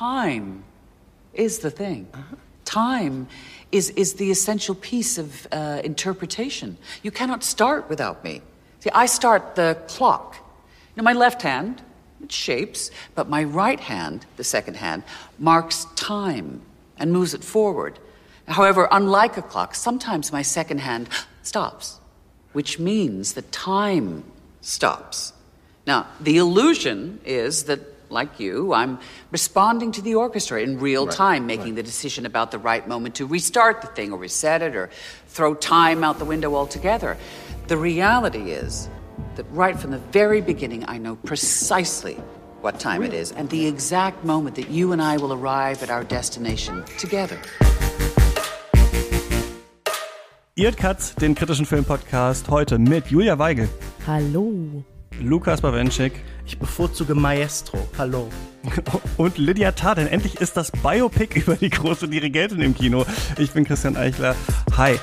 time is the thing. Time is, is the essential piece of uh, interpretation. You cannot start without me. See, I start the clock. You know, my left hand, it shapes, but my right hand, the second hand, marks time and moves it forward. However, unlike a clock, sometimes my second hand stops, which means that time stops. Now, the illusion is that like you, I'm responding to the orchestra in real right, time, making right. the decision about the right moment to restart the thing or reset it or throw time out the window altogether. The reality is that right from the very beginning, I know precisely what time really? it is and the exact moment that you and I will arrive at our destination together. Ihr Katz, den kritischen Filmpodcast, heute mit Julia Weigel. Hallo. Lukas Bawenschik. Ich bevorzuge Maestro. Hallo. Und Lydia Tarr, denn endlich ist das Biopic über die große Dirigentin im Kino. Ich bin Christian Eichler. Hi.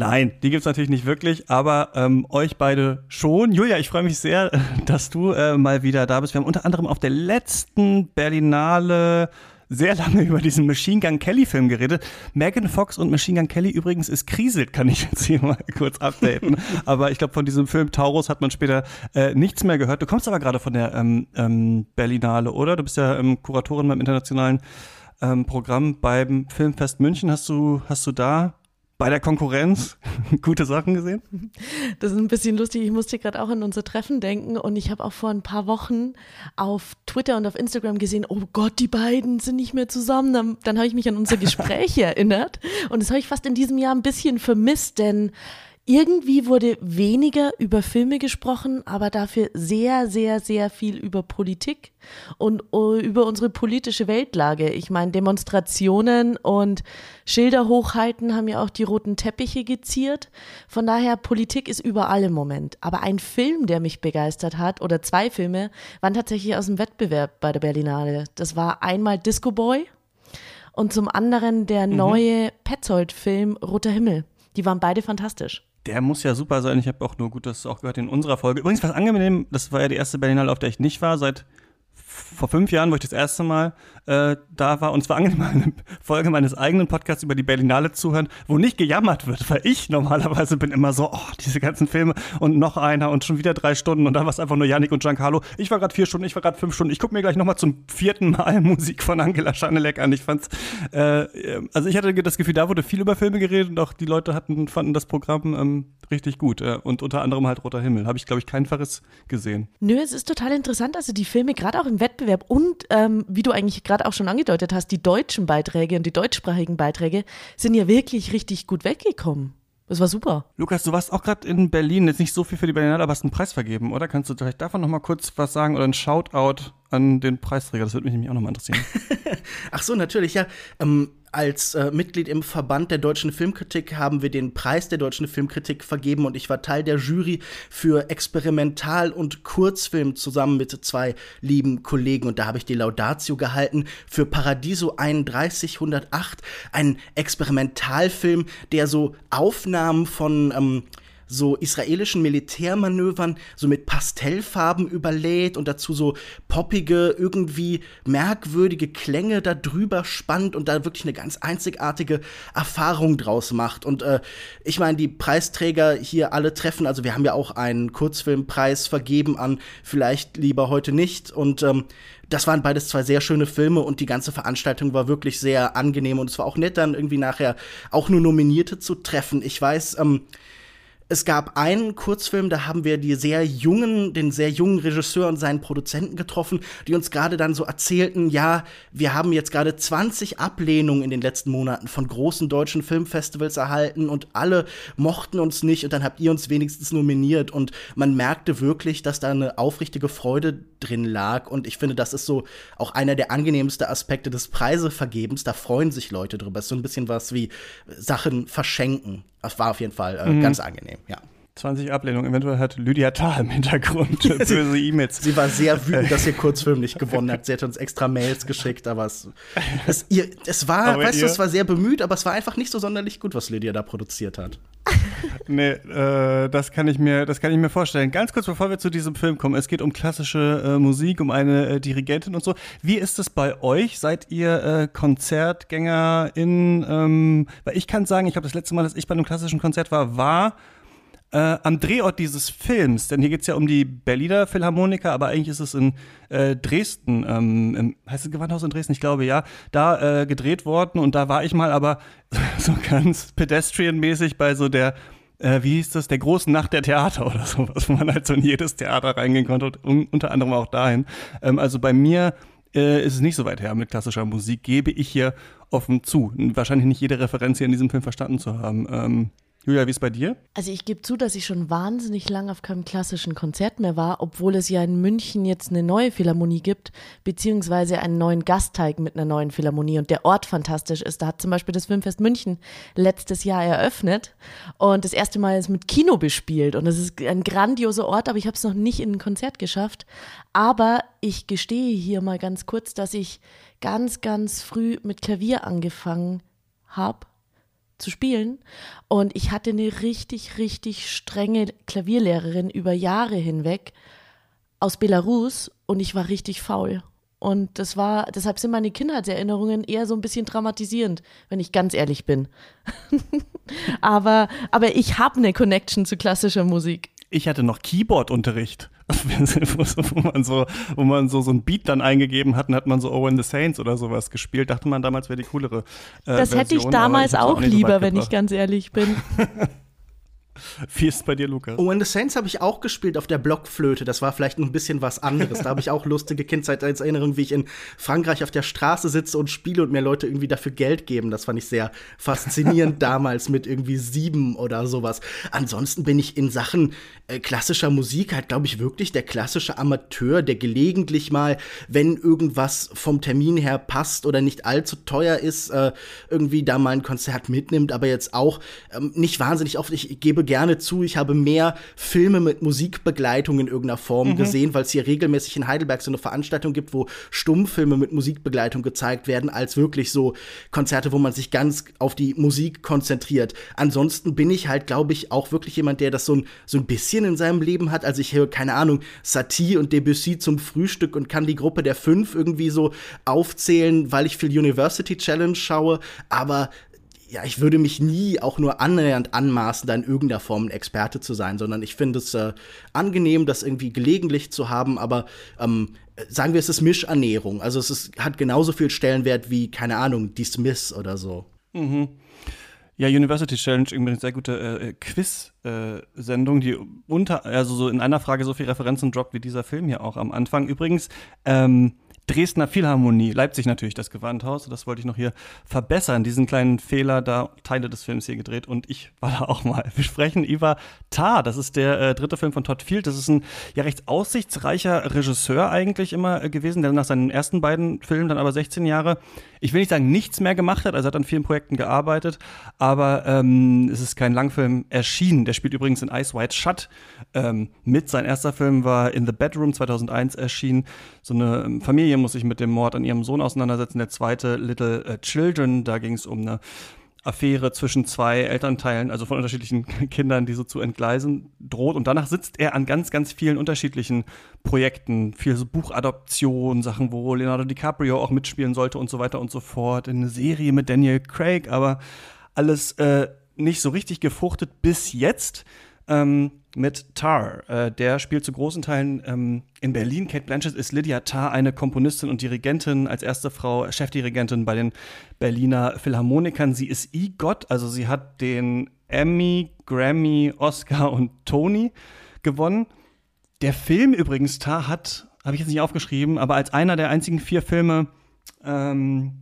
Nein, die gibt's natürlich nicht wirklich, aber ähm, euch beide schon. Julia, ich freue mich sehr, dass du äh, mal wieder da bist. Wir haben unter anderem auf der letzten Berlinale sehr lange über diesen Machine Gun Kelly Film geredet. Megan Fox und Machine Gun Kelly übrigens ist kriselt, kann ich jetzt hier mal kurz updaten. aber ich glaube, von diesem Film Taurus hat man später äh, nichts mehr gehört. Du kommst aber gerade von der ähm, ähm, Berlinale, oder? Du bist ja ähm, Kuratorin beim internationalen ähm, Programm beim Filmfest München. Hast du, hast du da bei der Konkurrenz gute Sachen gesehen? Das ist ein bisschen lustig. Ich musste gerade auch an unser Treffen denken und ich habe auch vor ein paar Wochen auf Twitter und auf Instagram gesehen, oh Gott, die beiden sind nicht mehr zusammen. Dann, dann habe ich mich an unser Gespräch erinnert und das habe ich fast in diesem Jahr ein bisschen vermisst, denn irgendwie wurde weniger über Filme gesprochen, aber dafür sehr, sehr, sehr viel über Politik und uh, über unsere politische Weltlage. Ich meine, Demonstrationen und Schilder hochhalten haben ja auch die roten Teppiche geziert. Von daher, Politik ist überall im Moment. Aber ein Film, der mich begeistert hat, oder zwei Filme, waren tatsächlich aus dem Wettbewerb bei der Berlinale. Das war einmal Disco Boy und zum anderen der mhm. neue Petzold-Film Roter Himmel. Die waren beide fantastisch. Der muss ja super sein. Ich habe auch nur gut das auch gehört in unserer Folge. Übrigens, was angenehm, das war ja die erste Berlinale, auf der ich nicht war, seit vor fünf Jahren, wo ich das erste Mal äh, da war. Und zwar angenehm eine Folge meines eigenen Podcasts über die Berlinale zuhören, wo nicht gejammert wird, weil ich normalerweise bin immer so, oh, diese ganzen Filme und noch einer und schon wieder drei Stunden und da war es einfach nur Yannick und Giancarlo. Ich war gerade vier Stunden, ich war gerade fünf Stunden. Ich gucke mir gleich nochmal zum vierten Mal Musik von Angela Schanelek an. Ich fand's, äh, also ich hatte das Gefühl, da wurde viel über Filme geredet und auch die Leute hatten, fanden das Programm ähm, richtig gut. Äh, und unter anderem halt Roter Himmel. Habe ich, glaube ich, keinen Verriss gesehen. Nö, es ist total interessant, also die Filme, gerade auch im Wettbewerb und ähm, wie du eigentlich gerade auch schon angedeutet hast, die deutschen Beiträge und die deutschsprachigen Beiträge sind ja wirklich richtig gut weggekommen. Das war super. Lukas, du warst auch gerade in Berlin, jetzt nicht so viel für die Berlinale, aber hast einen Preis vergeben, oder? Kannst du vielleicht davon noch mal kurz was sagen oder ein Shoutout an den Preisträger? Das würde mich nämlich auch noch mal interessieren. Ach so, natürlich, ja. Ähm, als äh, Mitglied im Verband der deutschen Filmkritik haben wir den Preis der deutschen Filmkritik vergeben und ich war Teil der Jury für Experimental- und Kurzfilm zusammen mit zwei lieben Kollegen und da habe ich die Laudatio gehalten für Paradiso 3108, ein Experimentalfilm, der so Aufnahmen von ähm, so israelischen Militärmanövern so mit Pastellfarben überlädt und dazu so poppige, irgendwie merkwürdige Klänge da drüber spannt und da wirklich eine ganz einzigartige Erfahrung draus macht. Und äh, ich meine, die Preisträger hier alle treffen, also wir haben ja auch einen Kurzfilmpreis vergeben an vielleicht lieber heute nicht und ähm, das waren beides zwei sehr schöne Filme und die ganze Veranstaltung war wirklich sehr angenehm und es war auch nett, dann irgendwie nachher auch nur Nominierte zu treffen. Ich weiß, ähm, es gab einen Kurzfilm, da haben wir die sehr jungen, den sehr jungen Regisseur und seinen Produzenten getroffen, die uns gerade dann so erzählten, ja, wir haben jetzt gerade 20 Ablehnungen in den letzten Monaten von großen deutschen Filmfestivals erhalten und alle mochten uns nicht und dann habt ihr uns wenigstens nominiert und man merkte wirklich, dass da eine aufrichtige Freude drin lag und ich finde, das ist so auch einer der angenehmsten Aspekte des Preisevergebens, da freuen sich Leute drüber. Es ist so ein bisschen was wie Sachen verschenken. Das war auf jeden Fall äh, mhm. ganz angenehm, ja. 20 Ablehnungen. Eventuell hat Lydia Thal im Hintergrund böse E-Mails. Sie war sehr wütend, dass ihr Kurzfilm nicht gewonnen hat. Sie hat uns extra Mails geschickt, aber es, es, ihr, es war, aber weißt ihr? du, es war sehr bemüht, aber es war einfach nicht so sonderlich gut, was Lydia da produziert hat. nee, äh, das kann ich mir, das kann ich mir vorstellen. Ganz kurz, bevor wir zu diesem Film kommen, es geht um klassische äh, Musik, um eine äh, Dirigentin und so. Wie ist es bei euch? Seid ihr äh, KonzertgängerInnen? Ähm, weil ich kann sagen, ich glaube, das letzte Mal, dass ich bei einem klassischen Konzert war, war äh, am Drehort dieses Films, denn hier geht es ja um die Berliner Philharmoniker, aber eigentlich ist es in äh, Dresden, ähm, im, heißt es Gewandhaus in Dresden, ich glaube ja, da äh, gedreht worden und da war ich mal aber so ganz pedestrian-mäßig bei so der äh, wie hieß das, der großen Nacht der Theater oder sowas, wo man halt so in jedes Theater reingehen konnte und un unter anderem auch dahin. Ähm, also bei mir äh, ist es nicht so weit her mit klassischer Musik, gebe ich hier offen zu. Wahrscheinlich nicht jede Referenz hier in diesem Film verstanden zu haben. Ähm, Julia, wie ist bei dir? Also ich gebe zu, dass ich schon wahnsinnig lange auf keinem klassischen Konzert mehr war, obwohl es ja in München jetzt eine neue Philharmonie gibt, beziehungsweise einen neuen Gasteig mit einer neuen Philharmonie und der Ort fantastisch ist. Da hat zum Beispiel das Filmfest München letztes Jahr eröffnet und das erste Mal ist mit Kino bespielt und es ist ein grandioser Ort, aber ich habe es noch nicht in ein Konzert geschafft. Aber ich gestehe hier mal ganz kurz, dass ich ganz, ganz früh mit Klavier angefangen habe zu spielen. Und ich hatte eine richtig, richtig strenge Klavierlehrerin über Jahre hinweg aus Belarus und ich war richtig faul. Und das war, deshalb sind meine Kindheitserinnerungen eher so ein bisschen dramatisierend, wenn ich ganz ehrlich bin. aber, aber ich habe eine Connection zu klassischer Musik ich hatte noch Keyboard-Unterricht, wo man so, wo man so, so ein Beat dann eingegeben hat und hat man so in the Saints oder sowas gespielt. Dachte man damals wäre die coolere. Äh, das hätte ich damals auch, auch lieber, wenn ich ganz ehrlich bin. Wie ist es bei dir, Lukas? Oh, in the Saints habe ich auch gespielt auf der Blockflöte. Das war vielleicht ein bisschen was anderes. Da habe ich auch lustige Kindheitserinnerungen, wie ich in Frankreich auf der Straße sitze und spiele und mir Leute irgendwie dafür Geld geben. Das fand ich sehr faszinierend damals mit irgendwie sieben oder sowas. Ansonsten bin ich in Sachen äh, klassischer Musik halt, glaube ich, wirklich der klassische Amateur, der gelegentlich mal, wenn irgendwas vom Termin her passt oder nicht allzu teuer ist, äh, irgendwie da mal ein Konzert mitnimmt, aber jetzt auch ähm, nicht wahnsinnig oft. Ich gebe gerne zu, ich habe mehr Filme mit Musikbegleitung in irgendeiner Form mhm. gesehen, weil es hier regelmäßig in Heidelberg so eine Veranstaltung gibt, wo Stummfilme mit Musikbegleitung gezeigt werden, als wirklich so Konzerte, wo man sich ganz auf die Musik konzentriert. Ansonsten bin ich halt, glaube ich, auch wirklich jemand, der das so ein, so ein bisschen in seinem Leben hat. Also ich höre, keine Ahnung, Satie und Debussy zum Frühstück und kann die Gruppe der Fünf irgendwie so aufzählen, weil ich viel University Challenge schaue. Aber ja, ich würde mich nie auch nur annähernd anmaßen, da in irgendeiner Form ein Experte zu sein, sondern ich finde es äh, angenehm, das irgendwie gelegentlich zu haben, aber ähm, sagen wir, es ist Mischernährung. Also es ist, hat genauso viel Stellenwert wie, keine Ahnung, die Smiths oder so. Mhm. Ja, University Challenge, irgendwie eine sehr gute äh, Quiz-Sendung, äh, die unter, also so in einer Frage so viele Referenzen droppt wie dieser Film hier auch am Anfang. Übrigens, ähm, Dresdner Philharmonie, Leipzig natürlich das Gewandhaus. Das wollte ich noch hier verbessern, diesen kleinen Fehler, da Teile des Films hier gedreht und ich war da auch mal. Wir sprechen über Tar, das ist der äh, dritte Film von Todd Field. Das ist ein ja recht aussichtsreicher Regisseur eigentlich immer äh, gewesen, der nach seinen ersten beiden Filmen dann aber 16 Jahre, ich will nicht sagen nichts mehr gemacht hat, also hat an vielen Projekten gearbeitet, aber ähm, es ist kein Langfilm erschienen. Der spielt übrigens in Ice White Shut ähm, mit. Sein erster Film war In the Bedroom 2001 erschienen. So eine ähm, Familie muss sich mit dem Mord an ihrem Sohn auseinandersetzen. Der zweite Little äh, Children, da ging es um eine Affäre zwischen zwei Elternteilen, also von unterschiedlichen Kindern, die so zu entgleisen droht. Und danach sitzt er an ganz, ganz vielen unterschiedlichen Projekten. Viel so Buchadoption, Sachen, wo Leonardo DiCaprio auch mitspielen sollte und so weiter und so fort. Eine Serie mit Daniel Craig, aber alles äh, nicht so richtig gefruchtet bis jetzt. Ähm, mit Tar. Äh, der spielt zu großen Teilen ähm, in Berlin. Kate Blanchett ist Lydia Tar, eine Komponistin und Dirigentin, als erste Frau Chefdirigentin bei den Berliner Philharmonikern. Sie ist EGOT, also sie hat den Emmy, Grammy, Oscar und Tony gewonnen. Der Film übrigens, Tar hat, habe ich jetzt nicht aufgeschrieben, aber als einer der einzigen vier Filme ähm,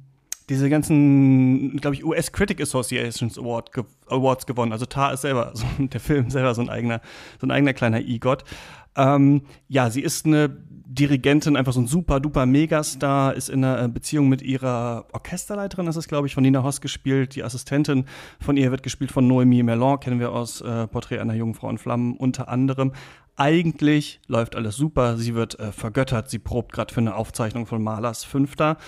diese ganzen, glaube ich, US Critic Associations Award, ge Awards gewonnen. Also Tar ist selber, so, der Film selber so ein eigener, so ein eigener kleiner EGOT. Ähm, ja, sie ist eine Dirigentin, einfach so ein super duper Megastar, ist in einer Beziehung mit ihrer Orchesterleiterin, das ist glaube ich von Nina Hoss gespielt. Die Assistentin von ihr wird gespielt von Noemi Merlon, kennen wir aus äh, Porträt einer jungen Frau in Flammen unter anderem. Eigentlich läuft alles super, sie wird äh, vergöttert, sie probt gerade für eine Aufzeichnung von Malers Fünfter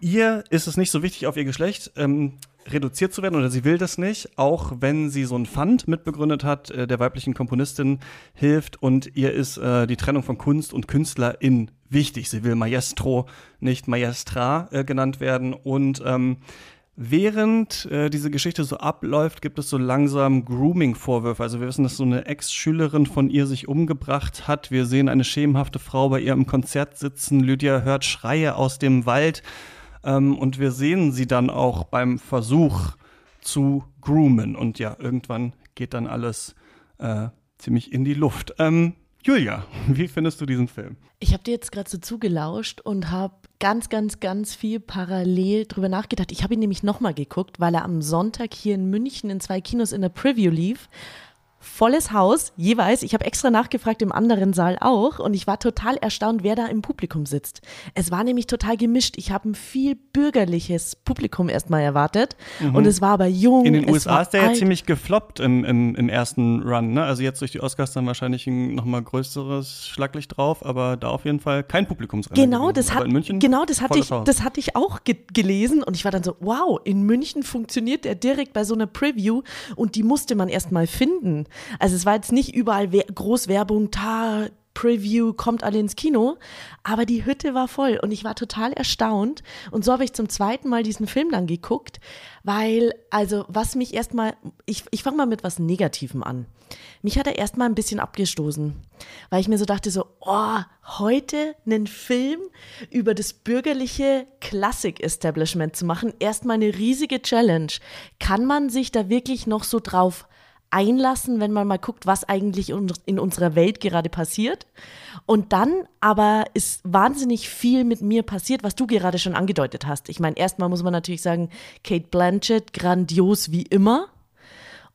Ihr ist es nicht so wichtig auf ihr Geschlecht. Ähm, reduziert zu werden oder sie will das nicht, auch wenn sie so ein Fund mitbegründet hat, äh, der weiblichen Komponistin hilft und ihr ist äh, die Trennung von Kunst und Künstlerin wichtig. Sie will Maestro, nicht Maestra äh, genannt werden und ähm, Während äh, diese Geschichte so abläuft, gibt es so langsam Grooming-Vorwürfe. Also wir wissen, dass so eine Ex-Schülerin von ihr sich umgebracht hat. Wir sehen eine schemenhafte Frau bei ihr im Konzert sitzen. Lydia hört Schreie aus dem Wald. Ähm, und wir sehen sie dann auch beim Versuch zu groomen. Und ja, irgendwann geht dann alles äh, ziemlich in die Luft. Ähm, Julia, wie findest du diesen Film? Ich habe dir jetzt gerade so zugelauscht und habe ganz, ganz, ganz viel parallel drüber nachgedacht. Ich habe ihn nämlich nochmal geguckt, weil er am Sonntag hier in München in zwei Kinos in der Preview lief volles Haus, jeweils. Ich habe extra nachgefragt im anderen Saal auch und ich war total erstaunt, wer da im Publikum sitzt. Es war nämlich total gemischt. Ich habe ein viel bürgerliches Publikum erstmal erwartet mhm. und es war aber jung. In den USA ist der alt. ja ziemlich gefloppt im, im, im ersten Run. Ne? Also jetzt durch die Oscars dann wahrscheinlich ein nochmal größeres Schlaglicht drauf, aber da auf jeden Fall kein Publikumsrennen. Genau, das hat, genau das, hatte ich, das hatte ich auch ge gelesen und ich war dann so, wow, in München funktioniert der direkt bei so einer Preview und die musste man erstmal finden. Also es war jetzt nicht überall We Großwerbung, ta, Preview, kommt alle ins Kino, aber die Hütte war voll und ich war total erstaunt und so habe ich zum zweiten Mal diesen Film dann geguckt, weil, also was mich erstmal, ich, ich fange mal mit was Negativem an. Mich hat er erstmal ein bisschen abgestoßen, weil ich mir so dachte so, oh, heute einen Film über das bürgerliche Klassik-Establishment zu machen, erstmal eine riesige Challenge. Kann man sich da wirklich noch so drauf einlassen, wenn man mal guckt, was eigentlich in unserer Welt gerade passiert. Und dann aber ist wahnsinnig viel mit mir passiert, was du gerade schon angedeutet hast. Ich meine, erstmal muss man natürlich sagen, Kate Blanchett, grandios wie immer.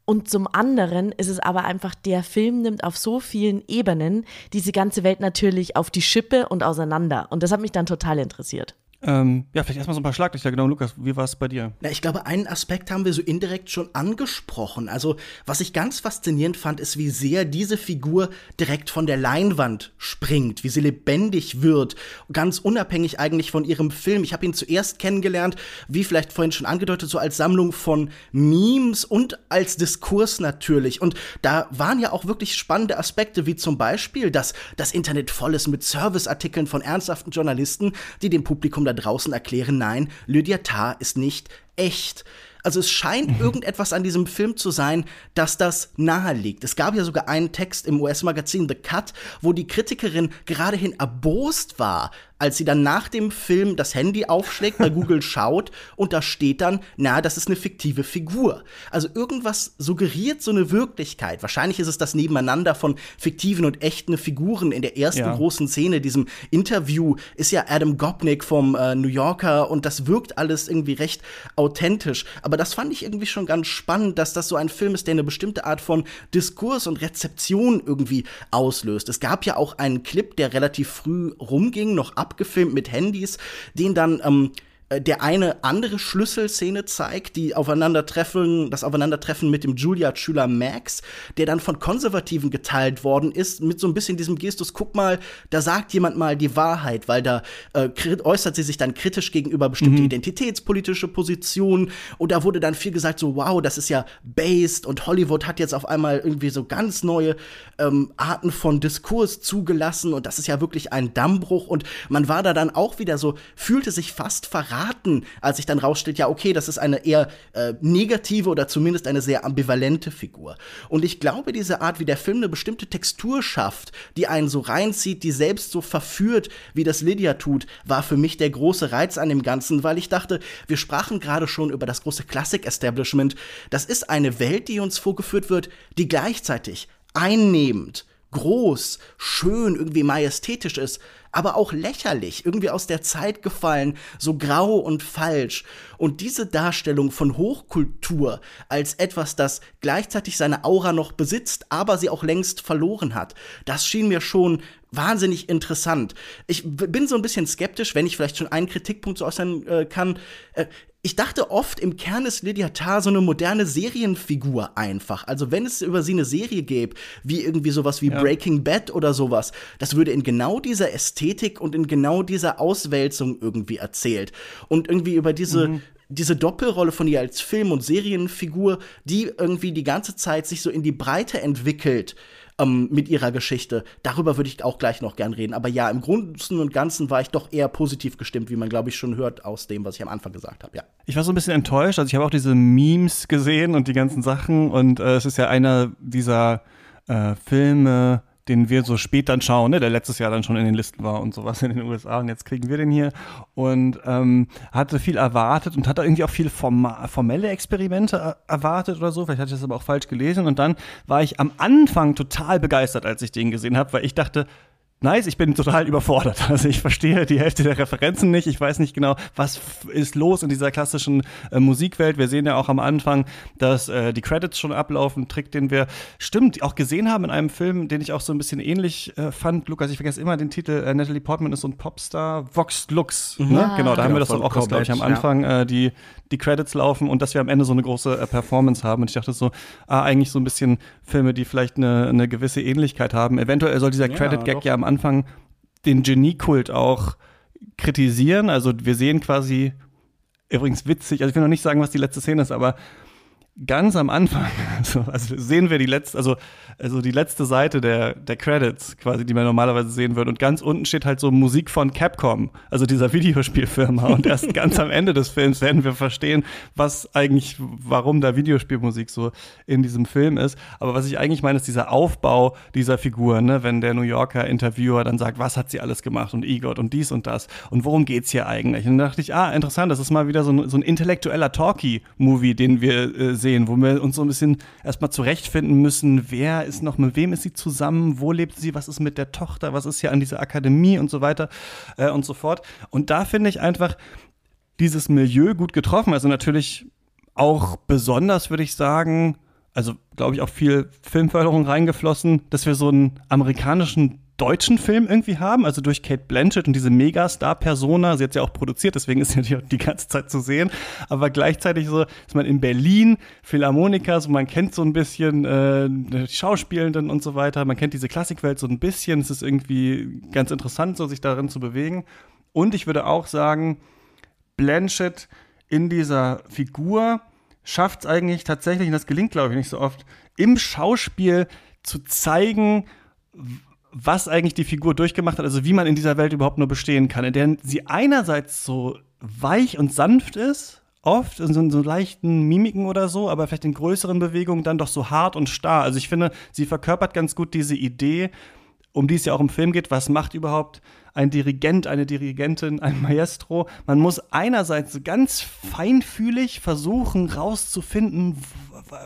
Und zum anderen ist es aber einfach, der Film nimmt auf so vielen Ebenen diese ganze Welt natürlich auf die Schippe und auseinander. Und das hat mich dann total interessiert. Ähm, ja, vielleicht erstmal so ein paar Schlaglichter. Genau, Lukas, wie war es bei dir? Na, ich glaube, einen Aspekt haben wir so indirekt schon angesprochen. Also, was ich ganz faszinierend fand, ist, wie sehr diese Figur direkt von der Leinwand springt, wie sie lebendig wird, ganz unabhängig eigentlich von ihrem Film. Ich habe ihn zuerst kennengelernt, wie vielleicht vorhin schon angedeutet, so als Sammlung von Memes und als Diskurs natürlich. Und da waren ja auch wirklich spannende Aspekte, wie zum Beispiel, dass das Internet voll ist mit Serviceartikeln von ernsthaften Journalisten, die dem Publikum da draußen erklären, nein, Lydia Tarr ist nicht echt. Also es scheint mhm. irgendetwas an diesem Film zu sein, dass das nahe liegt. Es gab ja sogar einen Text im US-Magazin The Cut, wo die Kritikerin geradehin erbost war, als sie dann nach dem Film das Handy aufschlägt, bei Google schaut und da steht dann, na, das ist eine fiktive Figur. Also irgendwas suggeriert so eine Wirklichkeit. Wahrscheinlich ist es das Nebeneinander von fiktiven und echten Figuren in der ersten ja. großen Szene, diesem Interview, ist ja Adam Gopnik vom äh, New Yorker und das wirkt alles irgendwie recht authentisch. Aber das fand ich irgendwie schon ganz spannend, dass das so ein Film ist, der eine bestimmte Art von Diskurs und Rezeption irgendwie auslöst. Es gab ja auch einen Clip, der relativ früh rumging, noch ab abgefilmt mit Handys, den dann ähm, äh, der eine andere Schlüsselszene zeigt, die Aufeinandertreffen, das Aufeinandertreffen mit dem Juilliard-Schüler Max, der dann von Konservativen geteilt worden ist, mit so ein bisschen diesem Gestus, guck mal, da sagt jemand mal die Wahrheit, weil da äh, äußert sie sich dann kritisch gegenüber bestimmte mhm. identitätspolitische Positionen und da wurde dann viel gesagt, so wow, das ist ja based und Hollywood hat jetzt auf einmal irgendwie so ganz neue ähm, Arten von Diskurs zugelassen und das ist ja wirklich ein Dammbruch und man war da dann auch wieder so, fühlte sich fast verraten verraten, als sich dann rausstellt, ja, okay, das ist eine eher äh, negative oder zumindest eine sehr ambivalente Figur. Und ich glaube, diese Art, wie der Film eine bestimmte Textur schafft, die einen so reinzieht, die selbst so verführt, wie das Lydia tut, war für mich der große Reiz an dem Ganzen, weil ich dachte, wir sprachen gerade schon über das große Klassik-Establishment. Das ist eine Welt, die uns vorgeführt wird, die gleichzeitig einnehmend, groß, schön, irgendwie majestätisch ist, aber auch lächerlich, irgendwie aus der Zeit gefallen, so grau und falsch. Und diese Darstellung von Hochkultur als etwas, das gleichzeitig seine Aura noch besitzt, aber sie auch längst verloren hat, das schien mir schon wahnsinnig interessant. Ich bin so ein bisschen skeptisch, wenn ich vielleicht schon einen Kritikpunkt so äußern äh, kann. Äh, ich dachte oft, im Kern ist Lydia Tarr so eine moderne Serienfigur einfach. Also wenn es über sie eine Serie gäbe, wie irgendwie sowas wie ja. Breaking Bad oder sowas, das würde in genau dieser Ästhetik und in genau dieser Auswälzung irgendwie erzählt. Und irgendwie über diese, mhm diese Doppelrolle von ihr als Film- und Serienfigur, die irgendwie die ganze Zeit sich so in die Breite entwickelt ähm, mit ihrer Geschichte. Darüber würde ich auch gleich noch gern reden. Aber ja, im Großen und Ganzen war ich doch eher positiv gestimmt, wie man, glaube ich, schon hört aus dem, was ich am Anfang gesagt habe. Ja. Ich war so ein bisschen enttäuscht. Also ich habe auch diese Memes gesehen und die ganzen Sachen. Und äh, es ist ja einer dieser äh, Filme, den wir so spät dann schauen, ne, der letztes Jahr dann schon in den Listen war und sowas in den USA und jetzt kriegen wir den hier. Und ähm, hatte viel erwartet und hatte irgendwie auch viel formelle Experimente erwartet oder so, vielleicht hatte ich das aber auch falsch gelesen. Und dann war ich am Anfang total begeistert, als ich den gesehen habe, weil ich dachte, nice, ich bin total überfordert. Also ich verstehe die Hälfte der Referenzen nicht. Ich weiß nicht genau, was ist los in dieser klassischen äh, Musikwelt. Wir sehen ja auch am Anfang, dass äh, die Credits schon ablaufen. Trick, den wir stimmt auch gesehen haben in einem Film, den ich auch so ein bisschen ähnlich äh, fand. Lukas, ich vergesse immer den Titel. Äh, Natalie Portman ist so ein Popstar. Vox Lux. Mhm. Ne? Genau, da haben wir das auch, glaube ich, am Anfang ja. äh, die die Credits laufen und dass wir am Ende so eine große äh, Performance haben. Und ich dachte so, ah, eigentlich so ein bisschen Filme, die vielleicht eine, eine gewisse Ähnlichkeit haben. Eventuell soll dieser Credit-Gag ja am Anfang den Geniekult auch kritisieren. Also wir sehen quasi, übrigens witzig, also ich will noch nicht sagen, was die letzte Szene ist, aber ganz am Anfang, also, also, sehen wir die letzte, also, also die letzte Seite der, der Credits quasi, die man normalerweise sehen würde. Und ganz unten steht halt so Musik von Capcom, also dieser Videospielfirma. Und erst ganz am Ende des Films werden wir verstehen, was eigentlich, warum da Videospielmusik so in diesem Film ist. Aber was ich eigentlich meine, ist dieser Aufbau dieser Figur, ne? wenn der New Yorker Interviewer dann sagt, was hat sie alles gemacht und EGOT und dies und das und worum geht's hier eigentlich? Und dann dachte ich, ah, interessant, das ist mal wieder so ein, so ein intellektueller Talkie-Movie, den wir äh, sehen, wo wir uns so ein bisschen erstmal zurechtfinden müssen, wer ist noch, mit wem ist sie zusammen, wo lebt sie, was ist mit der Tochter, was ist hier an dieser Akademie und so weiter äh, und so fort. Und da finde ich einfach dieses Milieu gut getroffen. Also natürlich auch besonders, würde ich sagen, also glaube ich auch viel Filmförderung reingeflossen, dass wir so einen amerikanischen deutschen Film irgendwie haben, also durch Kate Blanchett und diese Megastar-Persona. Sie hat ja auch produziert, deswegen ist sie die ganze Zeit zu sehen. Aber gleichzeitig so ist man in Berlin, Philharmoniker, so man kennt so ein bisschen äh, die Schauspielenden und so weiter. Man kennt diese Klassikwelt so ein bisschen. Es ist irgendwie ganz interessant, so sich darin zu bewegen. Und ich würde auch sagen, Blanchett in dieser Figur schafft es eigentlich tatsächlich, und das gelingt, glaube ich, nicht so oft, im Schauspiel zu zeigen, was eigentlich die Figur durchgemacht hat, also wie man in dieser Welt überhaupt nur bestehen kann, in der sie einerseits so weich und sanft ist, oft in so, so leichten Mimiken oder so, aber vielleicht in größeren Bewegungen dann doch so hart und starr. Also ich finde, sie verkörpert ganz gut diese Idee, um die es ja auch im Film geht, was macht überhaupt ein Dirigent, eine Dirigentin, ein Maestro. Man muss einerseits ganz feinfühlig versuchen rauszufinden,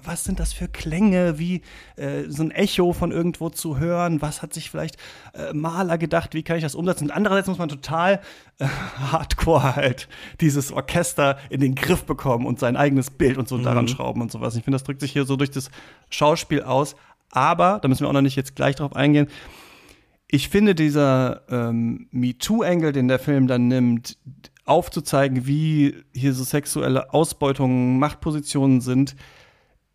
was sind das für Klänge, wie äh, so ein Echo von irgendwo zu hören, was hat sich vielleicht äh, Maler gedacht, wie kann ich das umsetzen. Und andererseits muss man total äh, hardcore halt dieses Orchester in den Griff bekommen und sein eigenes Bild und so mhm. daran schrauben und sowas. Ich finde, das drückt sich hier so durch das Schauspiel aus. Aber, da müssen wir auch noch nicht jetzt gleich drauf eingehen, ich finde dieser ähm, MeToo-Angle, den der Film dann nimmt, aufzuzeigen, wie hier so sexuelle Ausbeutungen, Machtpositionen sind,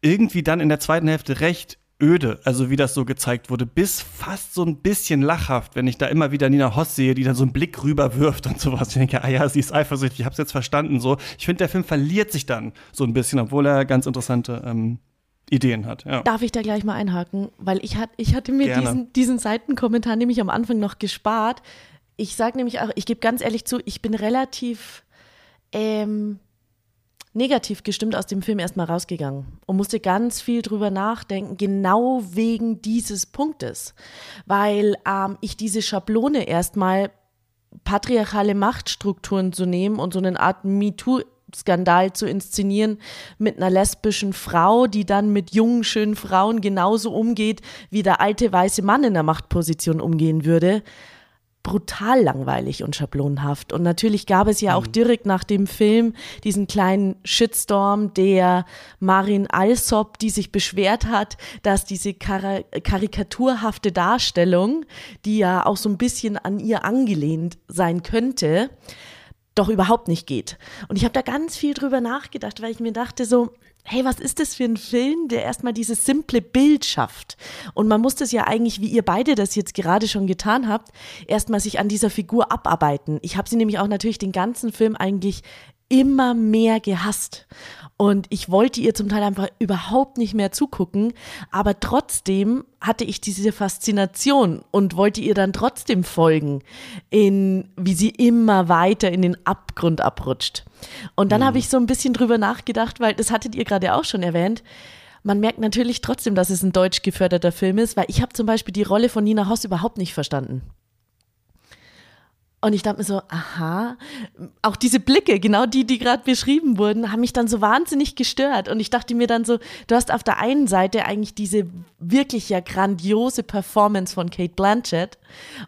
irgendwie dann in der zweiten Hälfte recht öde, also wie das so gezeigt wurde, bis fast so ein bisschen lachhaft, wenn ich da immer wieder Nina Hoss sehe, die dann so einen Blick rüber wirft und sowas. Ich denke, ah ja, sie ist eifersüchtig, ich hab's jetzt verstanden. So, ich finde, der Film verliert sich dann so ein bisschen, obwohl er ganz interessante ähm, Ideen hat. Ja. Darf ich da gleich mal einhaken? Weil ich, hat, ich hatte mir diesen, diesen Seitenkommentar nämlich am Anfang noch gespart. Ich sage nämlich auch, ich gebe ganz ehrlich zu, ich bin relativ ähm, negativ gestimmt aus dem Film erstmal rausgegangen und musste ganz viel drüber nachdenken, genau wegen dieses Punktes. Weil ähm, ich diese Schablone erstmal patriarchale Machtstrukturen zu nehmen und so eine Art MeToo Skandal zu inszenieren mit einer lesbischen Frau, die dann mit jungen, schönen Frauen genauso umgeht, wie der alte weiße Mann in der Machtposition umgehen würde. Brutal langweilig und schablonenhaft. Und natürlich gab es ja auch mhm. direkt nach dem Film diesen kleinen Shitstorm der Marin Alsop, die sich beschwert hat, dass diese Kar karikaturhafte Darstellung, die ja auch so ein bisschen an ihr angelehnt sein könnte, doch überhaupt nicht geht. Und ich habe da ganz viel drüber nachgedacht, weil ich mir dachte so, hey, was ist das für ein Film, der erstmal dieses simple Bild schafft? Und man muss das ja eigentlich, wie ihr beide das jetzt gerade schon getan habt, erstmal sich an dieser Figur abarbeiten. Ich habe sie nämlich auch natürlich den ganzen Film eigentlich immer mehr gehasst. Und ich wollte ihr zum Teil einfach überhaupt nicht mehr zugucken, aber trotzdem hatte ich diese Faszination und wollte ihr dann trotzdem folgen, in wie sie immer weiter in den Abgrund abrutscht. Und dann mhm. habe ich so ein bisschen drüber nachgedacht, weil das hattet ihr gerade auch schon erwähnt. Man merkt natürlich trotzdem, dass es ein deutsch geförderter Film ist, weil ich habe zum Beispiel die Rolle von Nina Hoss überhaupt nicht verstanden. Und ich dachte mir so, aha, auch diese Blicke, genau die, die gerade beschrieben wurden, haben mich dann so wahnsinnig gestört. Und ich dachte mir dann so, du hast auf der einen Seite eigentlich diese wirklich ja grandiose Performance von Kate Blanchett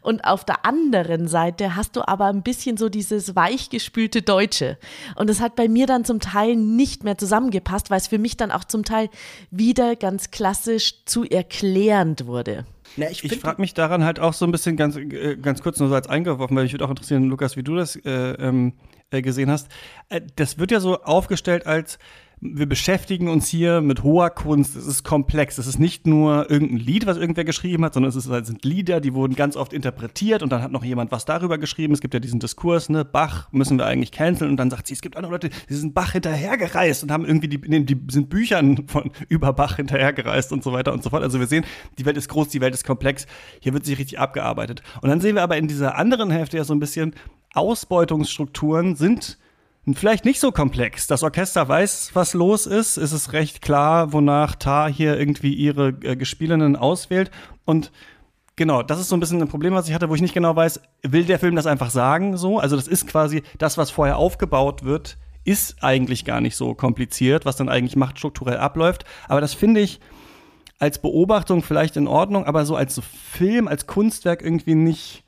und auf der anderen Seite hast du aber ein bisschen so dieses weichgespülte Deutsche. Und das hat bei mir dann zum Teil nicht mehr zusammengepasst, weil es für mich dann auch zum Teil wieder ganz klassisch zu erklärend wurde. Na, ich, ich frage mich daran halt auch so ein bisschen ganz, äh, ganz kurz nur so als eingeworfen, weil mich würde auch interessieren, Lukas, wie du das äh, ähm, äh, gesehen hast. Äh, das wird ja so aufgestellt als wir beschäftigen uns hier mit hoher Kunst. Es ist komplex. Es ist nicht nur irgendein Lied, was irgendwer geschrieben hat, sondern es, ist, es sind Lieder, die wurden ganz oft interpretiert und dann hat noch jemand was darüber geschrieben. Es gibt ja diesen Diskurs, ne, Bach müssen wir eigentlich canceln und dann sagt sie, es gibt andere Leute, die sind Bach hinterhergereist und haben irgendwie die, die, die sind Büchern von über Bach hinterhergereist und so weiter und so fort. Also wir sehen, die Welt ist groß, die Welt ist komplex. Hier wird sich richtig abgearbeitet. Und dann sehen wir aber in dieser anderen Hälfte ja so ein bisschen Ausbeutungsstrukturen sind vielleicht nicht so komplex. Das Orchester weiß, was los ist. Es ist recht klar, wonach Tar hier irgendwie ihre äh, Gespielinnen auswählt. Und genau, das ist so ein bisschen ein Problem, was ich hatte, wo ich nicht genau weiß, will der Film das einfach sagen so? Also das ist quasi das, was vorher aufgebaut wird, ist eigentlich gar nicht so kompliziert, was dann eigentlich machtstrukturell abläuft. Aber das finde ich als Beobachtung vielleicht in Ordnung, aber so als Film, als Kunstwerk irgendwie nicht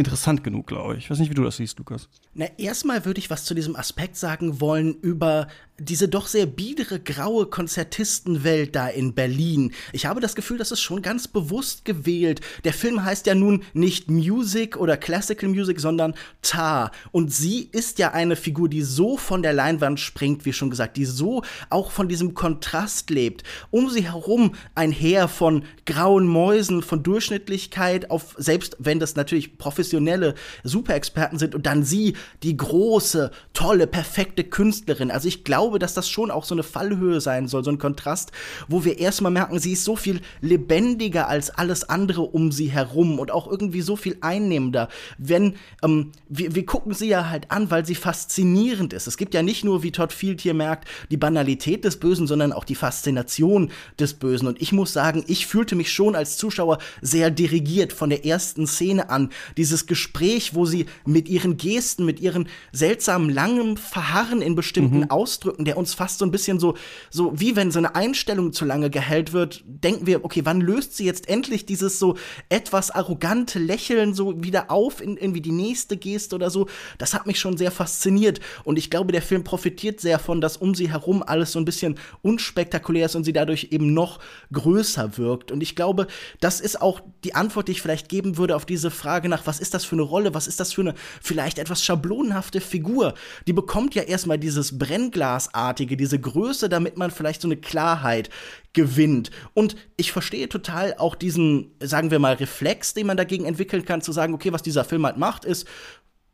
interessant genug, glaube ich. Ich weiß nicht, wie du das siehst, Lukas. Na, erstmal würde ich was zu diesem Aspekt sagen wollen über diese doch sehr biedere, graue Konzertistenwelt da in Berlin. Ich habe das Gefühl, das ist schon ganz bewusst gewählt. Der Film heißt ja nun nicht Music oder Classical Music, sondern Tar. Und sie ist ja eine Figur, die so von der Leinwand springt, wie schon gesagt, die so auch von diesem Kontrast lebt. Um sie herum ein Heer von grauen Mäusen, von Durchschnittlichkeit auf, selbst wenn das natürlich professionelle Superexperten sind und dann sie, die große, tolle, perfekte Künstlerin. Also ich glaube, dass das schon auch so eine Fallhöhe sein soll, so ein Kontrast, wo wir erstmal merken, sie ist so viel lebendiger als alles andere um sie herum und auch irgendwie so viel einnehmender. Wenn, ähm, wir, wir gucken sie ja halt an, weil sie faszinierend ist. Es gibt ja nicht nur, wie Todd Field hier merkt, die Banalität des Bösen, sondern auch die Faszination des Bösen. Und ich muss sagen, ich fühlte mich schon als Zuschauer sehr dirigiert von der ersten Szene an. Dieses Gespräch, wo sie mit ihren Gesten, mit ihren seltsamen langen Verharren in bestimmten mhm. Ausdrücken, der uns fast so ein bisschen so, so wie wenn so eine Einstellung zu lange gehält wird, denken wir, okay, wann löst sie jetzt endlich dieses so etwas arrogante Lächeln so wieder auf in irgendwie die nächste Geste oder so? Das hat mich schon sehr fasziniert und ich glaube, der Film profitiert sehr von, dass um sie herum alles so ein bisschen unspektakulär ist und sie dadurch eben noch größer wirkt. Und ich glaube, das ist auch die Antwort, die ich vielleicht geben würde auf diese Frage nach, was ist das für eine Rolle, was ist das für eine vielleicht etwas schablonenhafte Figur, die bekommt ja erstmal dieses Brennglasartige, diese Größe, damit man vielleicht so eine Klarheit gewinnt. Und ich verstehe total auch diesen, sagen wir mal, Reflex, den man dagegen entwickeln kann, zu sagen, okay, was dieser Film halt macht, ist,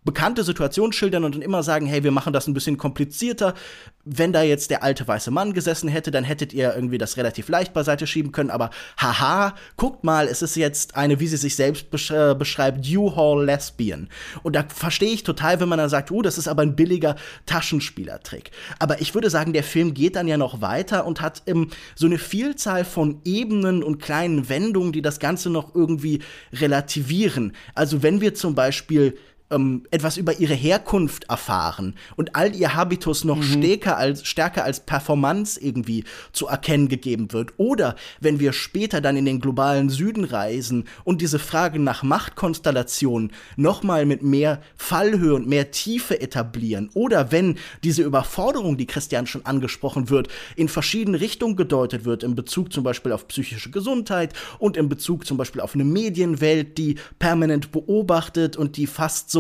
bekannte Situation schildern und dann immer sagen, hey, wir machen das ein bisschen komplizierter. Wenn da jetzt der alte weiße Mann gesessen hätte, dann hättet ihr irgendwie das relativ leicht beiseite schieben können, aber haha, guckt mal, es ist jetzt eine, wie sie sich selbst besch äh, beschreibt, U-Haul Lesbian. Und da verstehe ich total, wenn man dann sagt, oh, das ist aber ein billiger Taschenspielertrick. Aber ich würde sagen, der Film geht dann ja noch weiter und hat ähm, so eine Vielzahl von Ebenen und kleinen Wendungen, die das Ganze noch irgendwie relativieren. Also wenn wir zum Beispiel ähm, etwas über ihre Herkunft erfahren und all ihr Habitus noch mhm. stärker, als, stärker als Performance irgendwie zu erkennen gegeben wird. Oder wenn wir später dann in den globalen Süden reisen und diese Frage nach Machtkonstellationen nochmal mit mehr Fallhöhe und mehr Tiefe etablieren. Oder wenn diese Überforderung, die Christian schon angesprochen wird, in verschiedene Richtungen gedeutet wird, in Bezug zum Beispiel auf psychische Gesundheit und in Bezug zum Beispiel auf eine Medienwelt, die permanent beobachtet und die fast so,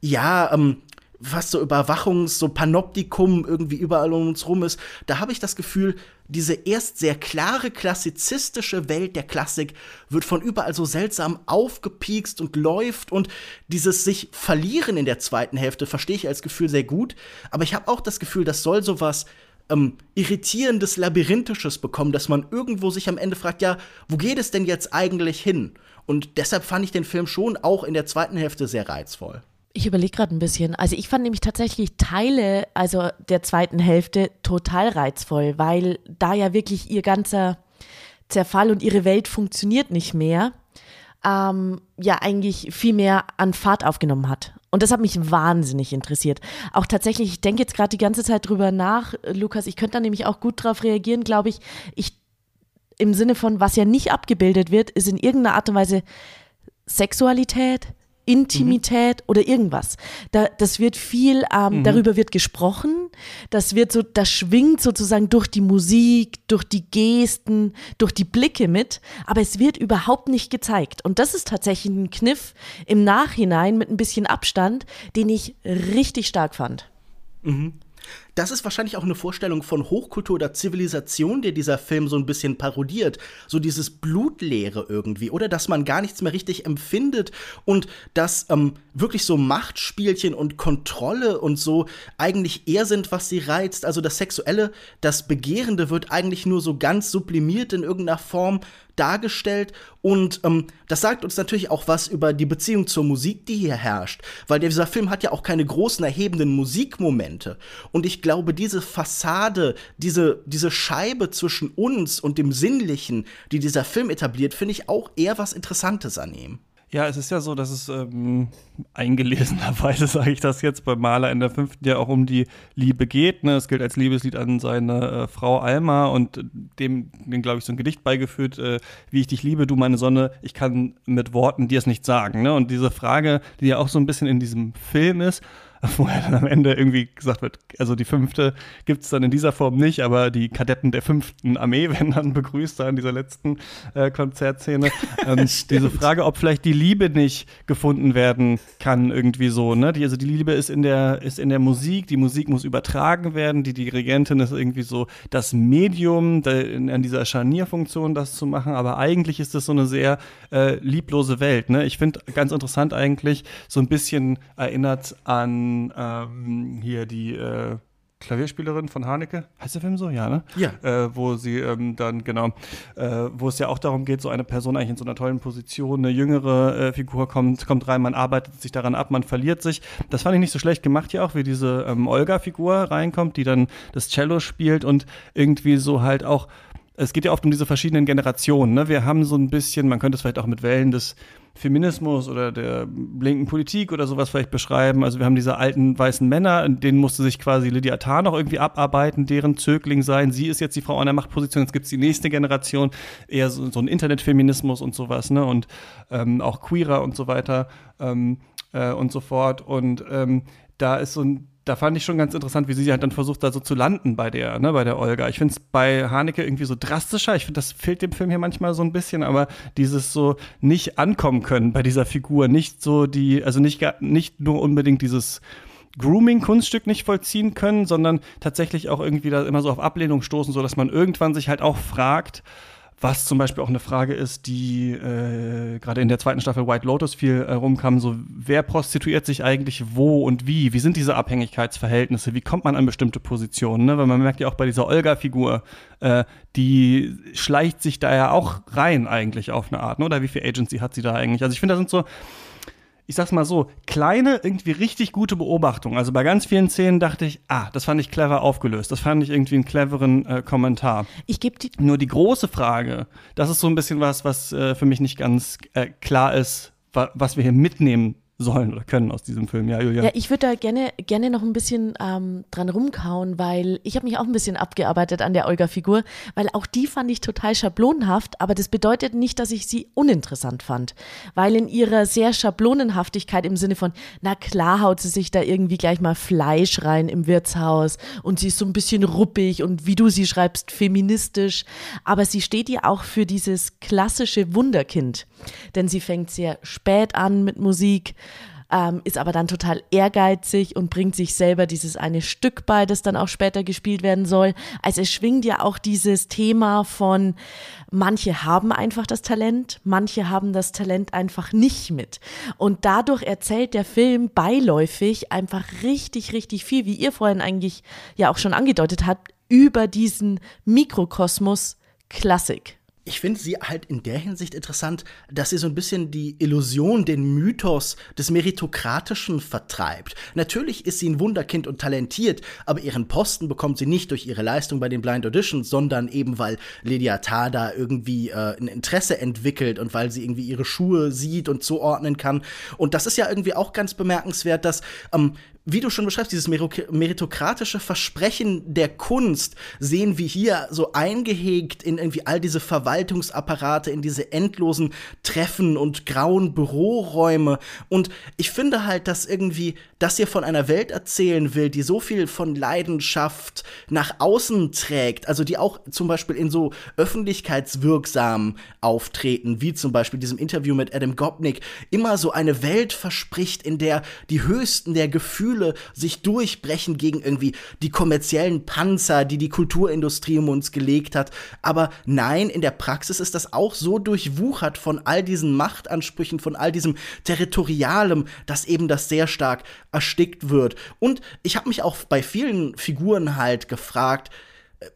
ja, ähm, fast so Überwachungs-, so Panoptikum irgendwie überall um uns rum ist, da habe ich das Gefühl, diese erst sehr klare klassizistische Welt der Klassik wird von überall so seltsam aufgepiekst und läuft und dieses sich verlieren in der zweiten Hälfte verstehe ich als Gefühl sehr gut, aber ich habe auch das Gefühl, das soll sowas ähm, irritierendes, labyrinthisches bekommen, dass man irgendwo sich am Ende fragt, ja, wo geht es denn jetzt eigentlich hin? Und deshalb fand ich den Film schon auch in der zweiten Hälfte sehr reizvoll. Ich überlege gerade ein bisschen. Also ich fand nämlich tatsächlich Teile, also der zweiten Hälfte, total reizvoll, weil da ja wirklich ihr ganzer Zerfall und ihre Welt funktioniert nicht mehr, ähm, ja eigentlich viel mehr an Fahrt aufgenommen hat. Und das hat mich wahnsinnig interessiert. Auch tatsächlich, ich denke jetzt gerade die ganze Zeit drüber nach, Lukas, ich könnte da nämlich auch gut drauf reagieren, glaube ich. Ich im Sinne von, was ja nicht abgebildet wird, ist in irgendeiner Art und Weise Sexualität, Intimität mhm. oder irgendwas. Da, das wird viel, ähm, mhm. darüber wird gesprochen. Das wird so, das schwingt sozusagen durch die Musik, durch die Gesten, durch die Blicke mit, aber es wird überhaupt nicht gezeigt. Und das ist tatsächlich ein Kniff im Nachhinein mit ein bisschen Abstand, den ich richtig stark fand. Mhm. Das ist wahrscheinlich auch eine Vorstellung von Hochkultur oder Zivilisation, der dieser Film so ein bisschen parodiert. So dieses Blutleere irgendwie. Oder dass man gar nichts mehr richtig empfindet und dass ähm, wirklich so Machtspielchen und Kontrolle und so eigentlich eher sind, was sie reizt. Also das Sexuelle, das Begehrende wird eigentlich nur so ganz sublimiert in irgendeiner Form dargestellt und ähm, das sagt uns natürlich auch was über die Beziehung zur Musik, die hier herrscht, weil dieser Film hat ja auch keine großen erhebenden Musikmomente und ich glaube, diese Fassade, diese, diese Scheibe zwischen uns und dem Sinnlichen, die dieser Film etabliert, finde ich auch eher was Interessantes an ihm. Ja, es ist ja so, dass es ähm, eingelesenerweise, sage ich das jetzt, bei Maler in der fünften ja auch um die Liebe geht. Ne? Es gilt als Liebeslied an seine äh, Frau Alma und dem, dem glaube ich, so ein Gedicht beigeführt, äh, wie ich dich liebe, du meine Sonne, ich kann mit Worten dir es nicht sagen. Ne? Und diese Frage, die ja auch so ein bisschen in diesem Film ist, wo er dann am Ende irgendwie gesagt wird, also die fünfte gibt es dann in dieser Form nicht, aber die Kadetten der fünften Armee werden dann begrüßt da in dieser letzten äh, Konzertszene. ähm, diese Frage, ob vielleicht die Liebe nicht gefunden werden kann, irgendwie so, ne? Die, also die Liebe ist in der, ist in der Musik, die Musik muss übertragen werden, die Dirigentin ist irgendwie so das Medium, de, in, in dieser Scharnierfunktion das zu machen, aber eigentlich ist das so eine sehr äh, lieblose Welt, ne? Ich finde ganz interessant eigentlich, so ein bisschen erinnert an ähm, hier die äh, Klavierspielerin von Haneke, heißt der Film so? Ja, ne? Ja. Äh, wo sie ähm, dann, genau, äh, wo es ja auch darum geht, so eine Person eigentlich in so einer tollen Position, eine jüngere äh, Figur kommt, kommt rein, man arbeitet sich daran ab, man verliert sich. Das fand ich nicht so schlecht gemacht hier auch, wie diese ähm, Olga-Figur reinkommt, die dann das Cello spielt und irgendwie so halt auch es geht ja oft um diese verschiedenen Generationen. Ne? Wir haben so ein bisschen, man könnte es vielleicht auch mit Wellen des Feminismus oder der linken Politik oder sowas vielleicht beschreiben. Also wir haben diese alten weißen Männer, denen musste sich quasi Lydia Tarr noch irgendwie abarbeiten, deren Zögling sein. Sie ist jetzt die Frau an der Machtposition, jetzt gibt es die nächste Generation, eher so, so ein Internetfeminismus und sowas, ne? Und ähm, auch Queerer und so weiter ähm, äh, und so fort. Und ähm, da ist so ein da fand ich schon ganz interessant, wie sie halt dann versucht, da so zu landen bei der, ne, bei der Olga. Ich finde es bei Haneke irgendwie so drastischer. Ich finde, das fehlt dem Film hier manchmal so ein bisschen, aber dieses so nicht ankommen können bei dieser Figur, nicht so die, also nicht, nicht nur unbedingt dieses Grooming-Kunststück nicht vollziehen können, sondern tatsächlich auch irgendwie da immer so auf Ablehnung stoßen, so dass man irgendwann sich halt auch fragt, was zum Beispiel auch eine Frage ist, die äh, gerade in der zweiten Staffel White Lotus viel äh, rumkam, so wer prostituiert sich eigentlich wo und wie? Wie sind diese Abhängigkeitsverhältnisse? Wie kommt man an bestimmte Positionen? Ne? Weil man merkt ja auch bei dieser Olga-Figur, äh, die schleicht sich da ja auch rein eigentlich auf eine Art, ne? oder wie viel Agency hat sie da eigentlich? Also ich finde, da sind so ich sag's mal so, kleine, irgendwie richtig gute Beobachtungen. Also bei ganz vielen Szenen dachte ich, ah, das fand ich clever aufgelöst. Das fand ich irgendwie einen cleveren äh, Kommentar. Ich gebe die. Nur die große Frage, das ist so ein bisschen was, was äh, für mich nicht ganz äh, klar ist, wa was wir hier mitnehmen sollen oder können aus diesem Film. Ja, Julia. Ja, ich würde da gerne, gerne noch ein bisschen ähm, dran rumkauen, weil ich habe mich auch ein bisschen abgearbeitet an der Olga-Figur, weil auch die fand ich total schablonenhaft, aber das bedeutet nicht, dass ich sie uninteressant fand, weil in ihrer sehr Schablonenhaftigkeit im Sinne von, na klar haut sie sich da irgendwie gleich mal Fleisch rein im Wirtshaus und sie ist so ein bisschen ruppig und wie du sie schreibst, feministisch, aber sie steht ja auch für dieses klassische Wunderkind, denn sie fängt sehr spät an mit Musik, ähm, ist aber dann total ehrgeizig und bringt sich selber dieses eine Stück bei, das dann auch später gespielt werden soll. Also es schwingt ja auch dieses Thema von, manche haben einfach das Talent, manche haben das Talent einfach nicht mit. Und dadurch erzählt der Film beiläufig einfach richtig, richtig viel, wie ihr vorhin eigentlich ja auch schon angedeutet habt, über diesen Mikrokosmos Klassik ich finde sie halt in der Hinsicht interessant, dass sie so ein bisschen die Illusion, den Mythos des Meritokratischen vertreibt. Natürlich ist sie ein Wunderkind und talentiert, aber ihren Posten bekommt sie nicht durch ihre Leistung bei den Blind Auditions, sondern eben weil Lydia Tada irgendwie äh, ein Interesse entwickelt und weil sie irgendwie ihre Schuhe sieht und zuordnen kann. Und das ist ja irgendwie auch ganz bemerkenswert, dass ähm, wie du schon beschreibst, dieses meritokratische Versprechen der Kunst sehen wir hier so eingehegt in irgendwie all diese Verwaltungsapparate, in diese endlosen Treffen und grauen Büroräume. Und ich finde halt, dass irgendwie das hier von einer Welt erzählen will, die so viel von Leidenschaft nach außen trägt, also die auch zum Beispiel in so öffentlichkeitswirksam auftreten, wie zum Beispiel diesem Interview mit Adam Gopnik, immer so eine Welt verspricht, in der die höchsten der Gefühle Gefühle sich durchbrechen gegen irgendwie die kommerziellen Panzer, die die Kulturindustrie um uns gelegt hat. Aber nein, in der Praxis ist das auch so durchwuchert von all diesen Machtansprüchen, von all diesem Territorialem, dass eben das sehr stark erstickt wird. Und ich habe mich auch bei vielen Figuren halt gefragt,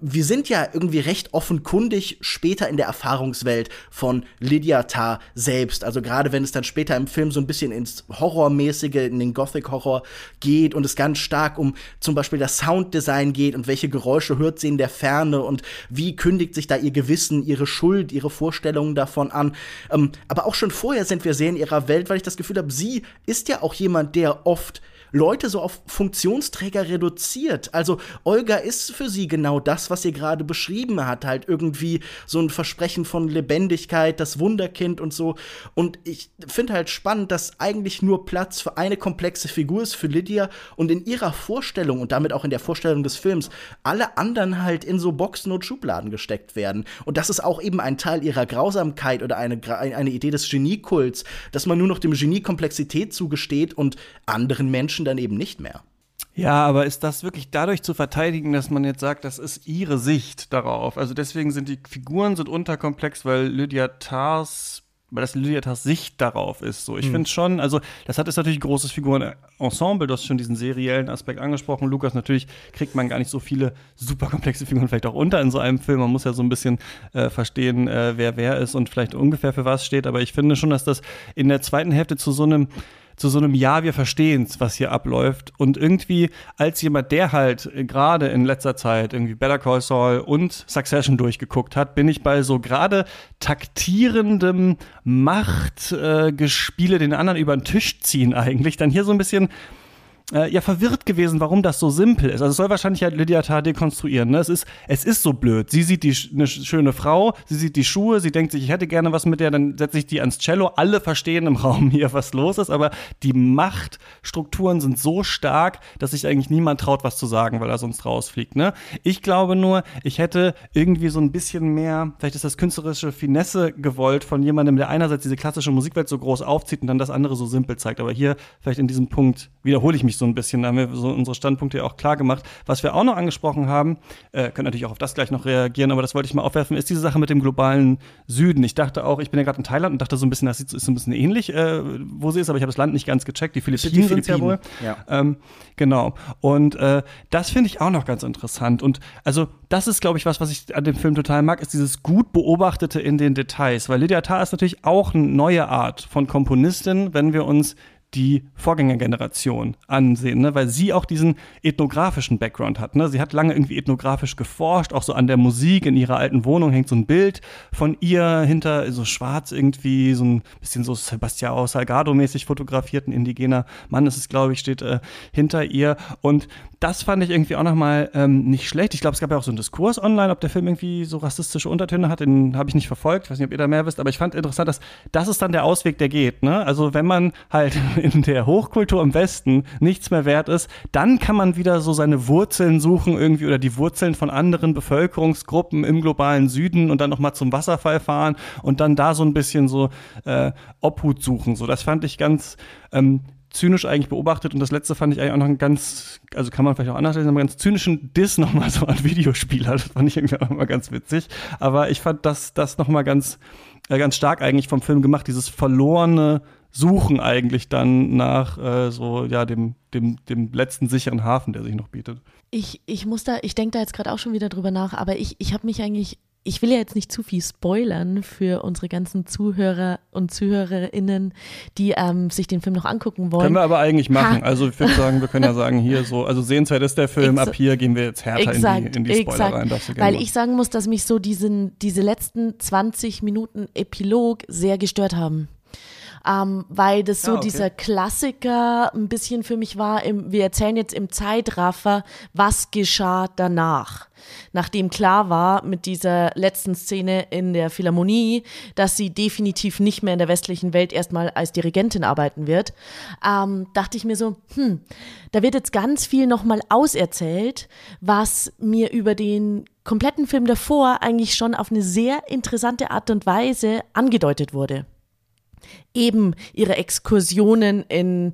wir sind ja irgendwie recht offenkundig später in der Erfahrungswelt von Lydia Tarr selbst. Also gerade wenn es dann später im Film so ein bisschen ins Horrormäßige, in den Gothic-Horror geht und es ganz stark um zum Beispiel das Sounddesign geht und welche Geräusche hört sie in der Ferne und wie kündigt sich da ihr Gewissen, ihre Schuld, ihre Vorstellungen davon an. Ähm, aber auch schon vorher sind wir sehr in ihrer Welt, weil ich das Gefühl habe, sie ist ja auch jemand, der oft Leute so auf Funktionsträger reduziert. Also Olga ist für sie genau das, was sie gerade beschrieben hat, halt irgendwie so ein Versprechen von Lebendigkeit, das Wunderkind und so. Und ich finde halt spannend, dass eigentlich nur Platz für eine komplexe Figur ist, für Lydia und in ihrer Vorstellung und damit auch in der Vorstellung des Films alle anderen halt in so Boxen und Schubladen gesteckt werden. Und das ist auch eben ein Teil ihrer Grausamkeit oder eine, eine Idee des Geniekults, dass man nur noch dem Genie Komplexität zugesteht und anderen Menschen Menschen dann eben nicht mehr. Ja, aber ist das wirklich dadurch zu verteidigen, dass man jetzt sagt, das ist ihre Sicht darauf? Also deswegen sind die Figuren sind unterkomplex, weil Lydia Tars weil das Lydia Tars Sicht darauf ist. So, ich hm. finde schon, also das hat ist natürlich ein großes Figurenensemble, du hast schon diesen seriellen Aspekt angesprochen, Lukas. Natürlich kriegt man gar nicht so viele super komplexe Figuren vielleicht auch unter in so einem Film. Man muss ja so ein bisschen äh, verstehen, äh, wer wer ist und vielleicht ungefähr für was steht. Aber ich finde schon, dass das in der zweiten Hälfte zu so einem zu so einem Ja, wir verstehen's, was hier abläuft. Und irgendwie als jemand, der halt gerade in letzter Zeit irgendwie Better Call Saul und Succession durchgeguckt hat, bin ich bei so gerade taktierendem Machtgespiele äh, den anderen über den Tisch ziehen eigentlich, dann hier so ein bisschen äh, ja verwirrt gewesen, warum das so simpel ist. Also es soll wahrscheinlich halt Lydia Tarr dekonstruieren. Ne? Es, ist, es ist so blöd. Sie sieht die, eine schöne Frau, sie sieht die Schuhe, sie denkt sich, ich hätte gerne was mit der, dann setze ich die ans Cello. Alle verstehen im Raum hier, was los ist, aber die Machtstrukturen sind so stark, dass sich eigentlich niemand traut, was zu sagen, weil er sonst rausfliegt. Ne? Ich glaube nur, ich hätte irgendwie so ein bisschen mehr, vielleicht ist das künstlerische Finesse gewollt von jemandem, der einerseits diese klassische Musikwelt so groß aufzieht und dann das andere so simpel zeigt. Aber hier vielleicht in diesem Punkt wiederhole ich mich so so ein bisschen. Da haben wir so unsere Standpunkte ja auch klar gemacht. Was wir auch noch angesprochen haben, äh, können natürlich auch auf das gleich noch reagieren, aber das wollte ich mal aufwerfen, ist diese Sache mit dem globalen Süden. Ich dachte auch, ich bin ja gerade in Thailand und dachte so ein bisschen, das ist so ein bisschen ähnlich, äh, wo sie ist, aber ich habe das Land nicht ganz gecheckt. Die Philippinen sind ja wohl. Ja. Ähm, genau. Und äh, das finde ich auch noch ganz interessant. Und also das ist, glaube ich, was, was ich an dem Film total mag, ist dieses gut beobachtete in den Details. Weil Lydia Tarr ist natürlich auch eine neue Art von Komponistin, wenn wir uns die Vorgängergeneration ansehen, ne? weil sie auch diesen ethnografischen Background hat. Ne? Sie hat lange irgendwie ethnografisch geforscht, auch so an der Musik. In ihrer alten Wohnung hängt so ein Bild von ihr hinter, so schwarz irgendwie, so ein bisschen so Sebastião Salgado-mäßig fotografierten indigener Mann ist es, glaube ich, steht äh, hinter ihr. Und das fand ich irgendwie auch nochmal ähm, nicht schlecht. Ich glaube, es gab ja auch so einen Diskurs online, ob der Film irgendwie so rassistische Untertöne hat. Den habe ich nicht verfolgt. Ich weiß nicht, ob ihr da mehr wisst, aber ich fand interessant, dass das ist dann der Ausweg, der geht. Ne? Also wenn man halt in der Hochkultur im Westen nichts mehr wert ist, dann kann man wieder so seine Wurzeln suchen irgendwie oder die Wurzeln von anderen Bevölkerungsgruppen im globalen Süden und dann nochmal zum Wasserfall fahren und dann da so ein bisschen so äh, Obhut suchen. So, das fand ich ganz ähm, zynisch eigentlich beobachtet und das letzte fand ich eigentlich auch noch ein ganz, also kann man vielleicht auch anders lesen, aber ganz zynischen Diss nochmal so an Videospieler. Das fand ich irgendwie auch mal ganz witzig. Aber ich fand das, das nochmal ganz, äh, ganz stark eigentlich vom Film gemacht, dieses verlorene Suchen eigentlich dann nach äh, so, ja, dem, dem, dem letzten sicheren Hafen, der sich noch bietet. Ich, ich muss da, ich denke da jetzt gerade auch schon wieder drüber nach, aber ich, ich habe mich eigentlich ich will ja jetzt nicht zu viel spoilern für unsere ganzen Zuhörer und Zuhörerinnen, die ähm, sich den Film noch angucken wollen. Können wir aber eigentlich machen. Ha. Also ich würde sagen, wir können ja sagen, hier so, also sehenswert ist der Film, Ex ab hier gehen wir jetzt härter exakt, in die, in die Spoiler exakt. rein. Weil machen. ich sagen muss, dass mich so diesen, diese letzten 20 Minuten Epilog sehr gestört haben ähm, weil das so ah, okay. dieser Klassiker ein bisschen für mich war. Im, wir erzählen jetzt im Zeitraffer, was geschah danach. Nachdem klar war mit dieser letzten Szene in der Philharmonie, dass sie definitiv nicht mehr in der westlichen Welt erstmal als Dirigentin arbeiten wird, ähm, dachte ich mir so, hm, da wird jetzt ganz viel nochmal auserzählt, was mir über den kompletten Film davor eigentlich schon auf eine sehr interessante Art und Weise angedeutet wurde eben ihre Exkursionen in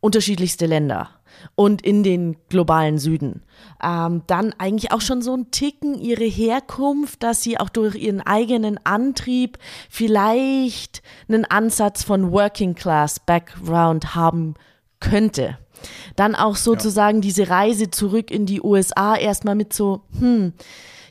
unterschiedlichste Länder und in den globalen Süden. Ähm, dann eigentlich auch schon so ein Ticken ihre Herkunft, dass sie auch durch ihren eigenen Antrieb vielleicht einen Ansatz von Working Class Background haben könnte. Dann auch sozusagen ja. diese Reise zurück in die USA erstmal mit so, hm,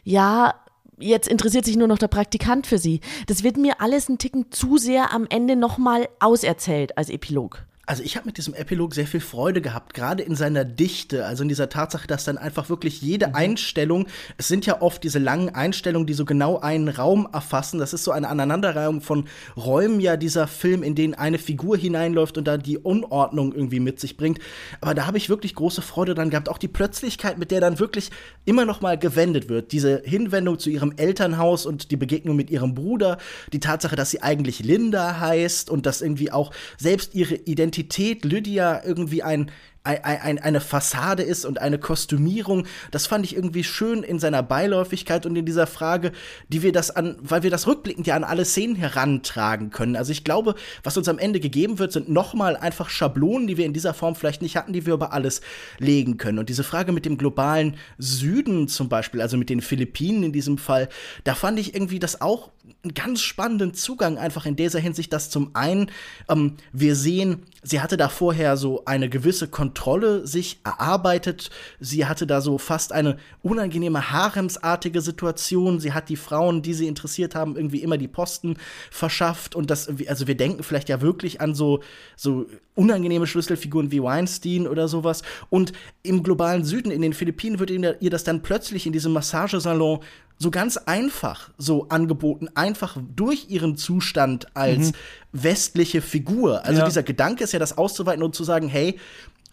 ja, jetzt interessiert sich nur noch der Praktikant für sie. Das wird mir alles ein Ticken zu sehr am Ende nochmal auserzählt als Epilog. Also ich habe mit diesem Epilog sehr viel Freude gehabt, gerade in seiner Dichte, also in dieser Tatsache, dass dann einfach wirklich jede mhm. Einstellung, es sind ja oft diese langen Einstellungen, die so genau einen Raum erfassen, das ist so eine Aneinanderreihung von Räumen ja dieser Film, in den eine Figur hineinläuft und da die Unordnung irgendwie mit sich bringt. Aber da habe ich wirklich große Freude dran gehabt, auch die Plötzlichkeit, mit der dann wirklich immer noch mal gewendet wird, diese Hinwendung zu ihrem Elternhaus und die Begegnung mit ihrem Bruder, die Tatsache, dass sie eigentlich Linda heißt und dass irgendwie auch selbst ihre Identität Identität Lydia irgendwie ein ein, ein, eine Fassade ist und eine Kostümierung. Das fand ich irgendwie schön in seiner Beiläufigkeit und in dieser Frage, die wir das an, weil wir das rückblickend ja an alle Szenen herantragen können. Also ich glaube, was uns am Ende gegeben wird, sind nochmal einfach Schablonen, die wir in dieser Form vielleicht nicht hatten, die wir über alles legen können. Und diese Frage mit dem globalen Süden zum Beispiel, also mit den Philippinen in diesem Fall, da fand ich irgendwie das auch einen ganz spannenden Zugang einfach in dieser Hinsicht, dass zum einen ähm, wir sehen, sie hatte da vorher so eine gewisse Kontrolle sich erarbeitet. Sie hatte da so fast eine unangenehme haremsartige Situation. Sie hat die Frauen, die sie interessiert haben, irgendwie immer die Posten verschafft und das, also wir denken vielleicht ja wirklich an so so unangenehme Schlüsselfiguren wie Weinstein oder sowas. Und im globalen Süden, in den Philippinen, wird ihr das dann plötzlich in diesem Massagesalon so ganz einfach so angeboten, einfach durch ihren Zustand als mhm. westliche Figur. Also ja. dieser Gedanke ist ja, das auszuweiten und zu sagen, hey,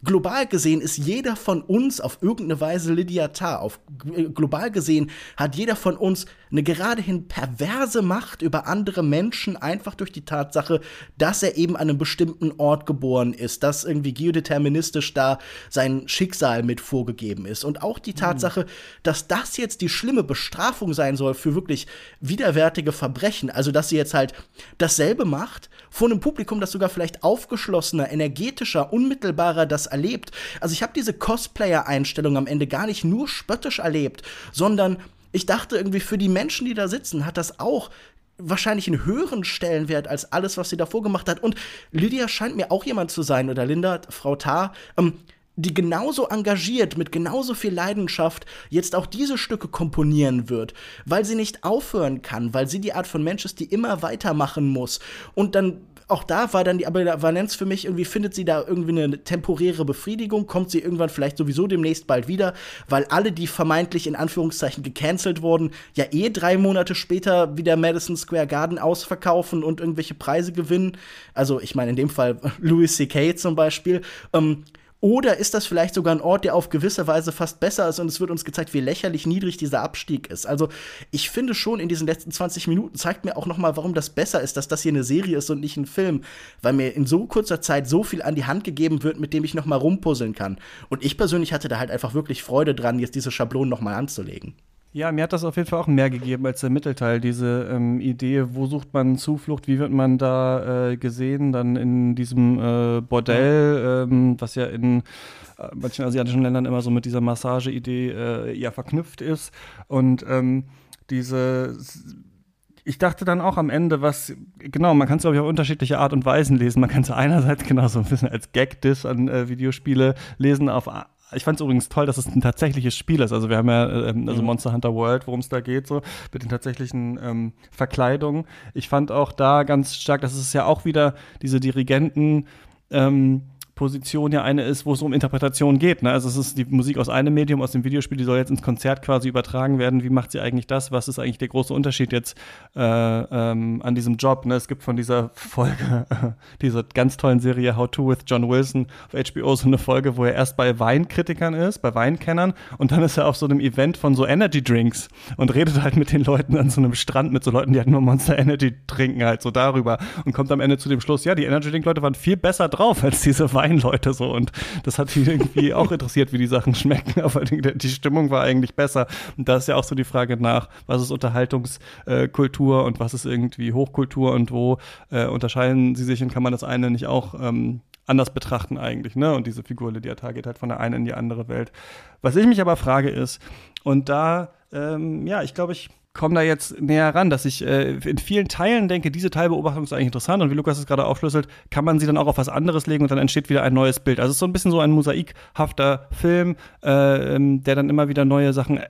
Global gesehen ist jeder von uns auf irgendeine Weise Lydia Tarr. Auf, global gesehen hat jeder von uns eine geradehin perverse Macht über andere Menschen, einfach durch die Tatsache, dass er eben an einem bestimmten Ort geboren ist, dass irgendwie geodeterministisch da sein Schicksal mit vorgegeben ist. Und auch die Tatsache, dass das jetzt die schlimme Bestrafung sein soll für wirklich widerwärtige Verbrechen, also dass sie jetzt halt dasselbe macht, vor einem Publikum, das sogar vielleicht aufgeschlossener, energetischer, unmittelbarer das erlebt. Also ich habe diese Cosplayer-Einstellung am Ende gar nicht nur spöttisch erlebt, sondern ich dachte irgendwie für die Menschen, die da sitzen, hat das auch wahrscheinlich einen höheren Stellenwert als alles, was sie davor gemacht hat. Und Lydia scheint mir auch jemand zu sein, oder Linda, Frau Tarr, ähm, die genauso engagiert, mit genauso viel Leidenschaft jetzt auch diese Stücke komponieren wird, weil sie nicht aufhören kann, weil sie die Art von Mensch ist, die immer weitermachen muss. Und dann auch da war dann die Ambivalenz für mich irgendwie, findet sie da irgendwie eine temporäre Befriedigung, kommt sie irgendwann vielleicht sowieso demnächst bald wieder, weil alle, die vermeintlich in Anführungszeichen gecancelt wurden, ja eh drei Monate später wieder Madison Square Garden ausverkaufen und irgendwelche Preise gewinnen. Also ich meine in dem Fall Louis C.K. zum Beispiel. Ähm, oder ist das vielleicht sogar ein Ort, der auf gewisse Weise fast besser ist und es wird uns gezeigt, wie lächerlich niedrig dieser Abstieg ist? Also, ich finde schon, in diesen letzten 20 Minuten zeigt mir auch noch mal, warum das besser ist, dass das hier eine Serie ist und nicht ein Film, weil mir in so kurzer Zeit so viel an die Hand gegeben wird, mit dem ich noch mal rumpuzzeln kann. Und ich persönlich hatte da halt einfach wirklich Freude dran, jetzt diese Schablonen noch mal anzulegen. Ja, mir hat das auf jeden Fall auch mehr gegeben als der Mittelteil. Diese ähm, Idee, wo sucht man Zuflucht, wie wird man da äh, gesehen, dann in diesem äh, Bordell, ähm, was ja in äh, manchen asiatischen Ländern immer so mit dieser Massage-Idee äh, ja verknüpft ist. Und ähm, diese ich dachte dann auch am Ende, was, genau, man kann es, glaube ich, auf unterschiedliche Art und Weisen lesen. Man kann es einerseits genau so ein bisschen als Gag-Diss an äh, Videospiele lesen, auf ich fand es übrigens toll, dass es ein tatsächliches Spiel ist. Also wir haben ja ähm, also mhm. Monster Hunter World, worum es da geht, so mit den tatsächlichen ähm, Verkleidungen. Ich fand auch da ganz stark, dass es ja auch wieder diese Dirigenten ähm, Position ja eine ist, wo es um Interpretation geht. Ne? Also es ist die Musik aus einem Medium, aus dem Videospiel, die soll jetzt ins Konzert quasi übertragen werden. Wie macht sie eigentlich das? Was ist eigentlich der große Unterschied jetzt äh, ähm, an diesem Job? Ne? Es gibt von dieser Folge, dieser ganz tollen Serie How to with John Wilson auf HBO so eine Folge, wo er erst bei Weinkritikern ist, bei Weinkennern und dann ist er auf so einem Event von so Energy Drinks und redet halt mit den Leuten an so einem Strand mit so Leuten, die halt nur Monster Energy trinken, halt so darüber und kommt am Ende zu dem Schluss, ja, die Energy Drink Leute waren viel besser drauf als diese Wein Weinleute so und das hat ihn irgendwie auch interessiert, wie die Sachen schmecken, aber die, die, Stimmung war eigentlich besser. Und da ist ja auch so die Frage nach, was ist Unterhaltungskultur äh, und was ist irgendwie Hochkultur und wo äh, unterscheiden sie sich und kann man das eine nicht auch ähm, anders betrachten eigentlich, ne? Und diese Figur Lydia geht halt von der einen in die andere Welt. Was ich mich aber frage ist, und da, ähm, ja, ich glaube, ich komme da jetzt näher ran, dass ich äh, in vielen Teilen denke, diese Teilbeobachtung ist eigentlich interessant und wie Lukas es gerade aufschlüsselt, kann man sie dann auch auf was anderes legen und dann entsteht wieder ein neues Bild. Also es ist so ein bisschen so ein mosaikhafter Film, äh, ähm, der dann immer wieder neue Sachen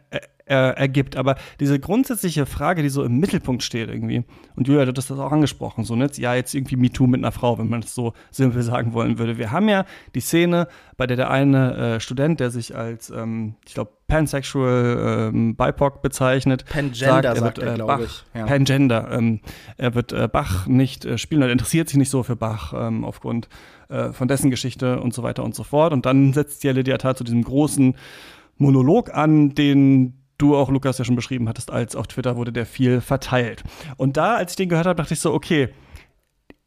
äh, ergibt. Aber diese grundsätzliche Frage, die so im Mittelpunkt steht irgendwie, und Julia hat das auch angesprochen, so, ne? ja, jetzt irgendwie MeToo mit einer Frau, wenn man das so simpel sagen wollen würde. Wir haben ja die Szene, bei der der eine äh, Student, der sich als, ähm, ich glaube, pansexual ähm, BIPOC bezeichnet. Pangender, sagt, er, wird, äh, glaube ich. Ja. Pangender. Ähm, er wird äh, Bach nicht äh, spielen, er interessiert sich nicht so für Bach ähm, aufgrund äh, von dessen Geschichte und so weiter und so fort. Und dann setzt ja Lydia Tat zu diesem großen Monolog an, den du auch, Lukas, ja schon beschrieben hattest, als auf Twitter wurde der viel verteilt. Und da, als ich den gehört habe, dachte ich so, okay,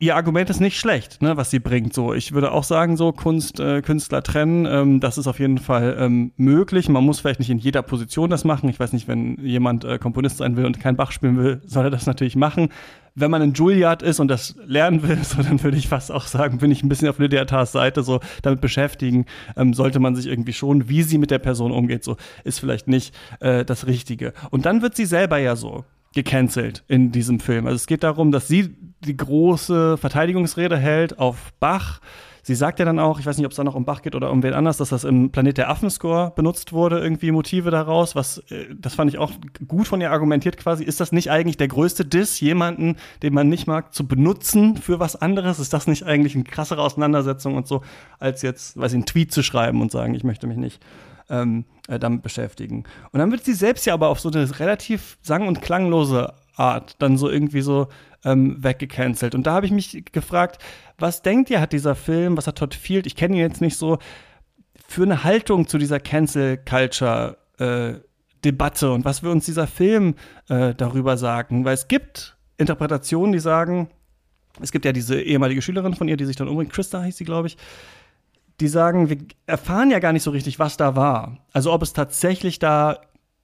ihr Argument ist nicht schlecht, ne, was sie bringt. So, ich würde auch sagen, so Kunst, äh, Künstler trennen, ähm, das ist auf jeden Fall ähm, möglich. Man muss vielleicht nicht in jeder Position das machen. Ich weiß nicht, wenn jemand äh, Komponist sein will und kein Bach spielen will, soll er das natürlich machen. Wenn man in Juilliard ist und das lernen will, so, dann würde ich fast auch sagen, bin ich ein bisschen auf Lydia Tars Seite, so damit beschäftigen, ähm, sollte man sich irgendwie schon, wie sie mit der Person umgeht, so ist vielleicht nicht äh, das Richtige. Und dann wird sie selber ja so gecancelt in diesem Film. Also es geht darum, dass sie die große Verteidigungsrede hält auf Bach. Sie sagt ja dann auch, ich weiß nicht, ob es da noch um Bach geht oder um wen anders, dass das im Planet der Affen-Score benutzt wurde, irgendwie Motive daraus. Was, äh, das fand ich auch gut von ihr argumentiert quasi. Ist das nicht eigentlich der größte Diss, jemanden, den man nicht mag, zu benutzen für was anderes? Ist das nicht eigentlich eine krassere Auseinandersetzung und so, als jetzt, weiß ich, einen Tweet zu schreiben und sagen, ich möchte mich nicht ähm, äh, damit beschäftigen. Und dann wird sie selbst ja aber auf so eine relativ sang- und klanglose Art dann so irgendwie so ähm, weggecancelt. Und da habe ich mich gefragt, was denkt ihr, hat dieser Film, was hat Todd Field, ich kenne ihn jetzt nicht so, für eine Haltung zu dieser Cancel Culture äh, Debatte und was will uns dieser Film äh, darüber sagen? Weil es gibt Interpretationen, die sagen, es gibt ja diese ehemalige Schülerin von ihr, die sich dann umbringt, Christa hieß sie, glaube ich, die sagen, wir erfahren ja gar nicht so richtig, was da war. Also ob es tatsächlich da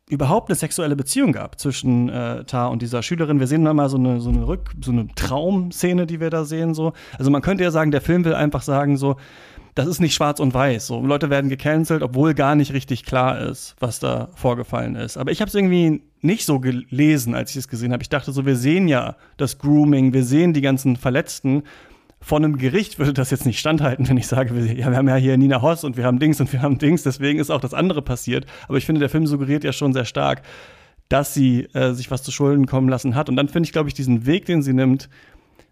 überhaupt eine sexuelle Beziehung gab zwischen äh, Tar und dieser Schülerin. Wir sehen dann mal so eine, so eine Rück-, so eine Traumszene, die wir da sehen, so. Also man könnte ja sagen, der Film will einfach sagen, so, das ist nicht schwarz und weiß. So, Leute werden gecancelt, obwohl gar nicht richtig klar ist, was da vorgefallen ist. Aber ich habe es irgendwie nicht so gelesen, als ich es gesehen habe. Ich dachte so, wir sehen ja das Grooming, wir sehen die ganzen Verletzten von einem Gericht würde das jetzt nicht standhalten, wenn ich sage, wir, ja, wir haben ja hier Nina Hoss und wir haben Dings und wir haben Dings, deswegen ist auch das andere passiert. Aber ich finde, der Film suggeriert ja schon sehr stark, dass sie äh, sich was zu Schulden kommen lassen hat. Und dann finde ich, glaube ich, diesen Weg, den sie nimmt,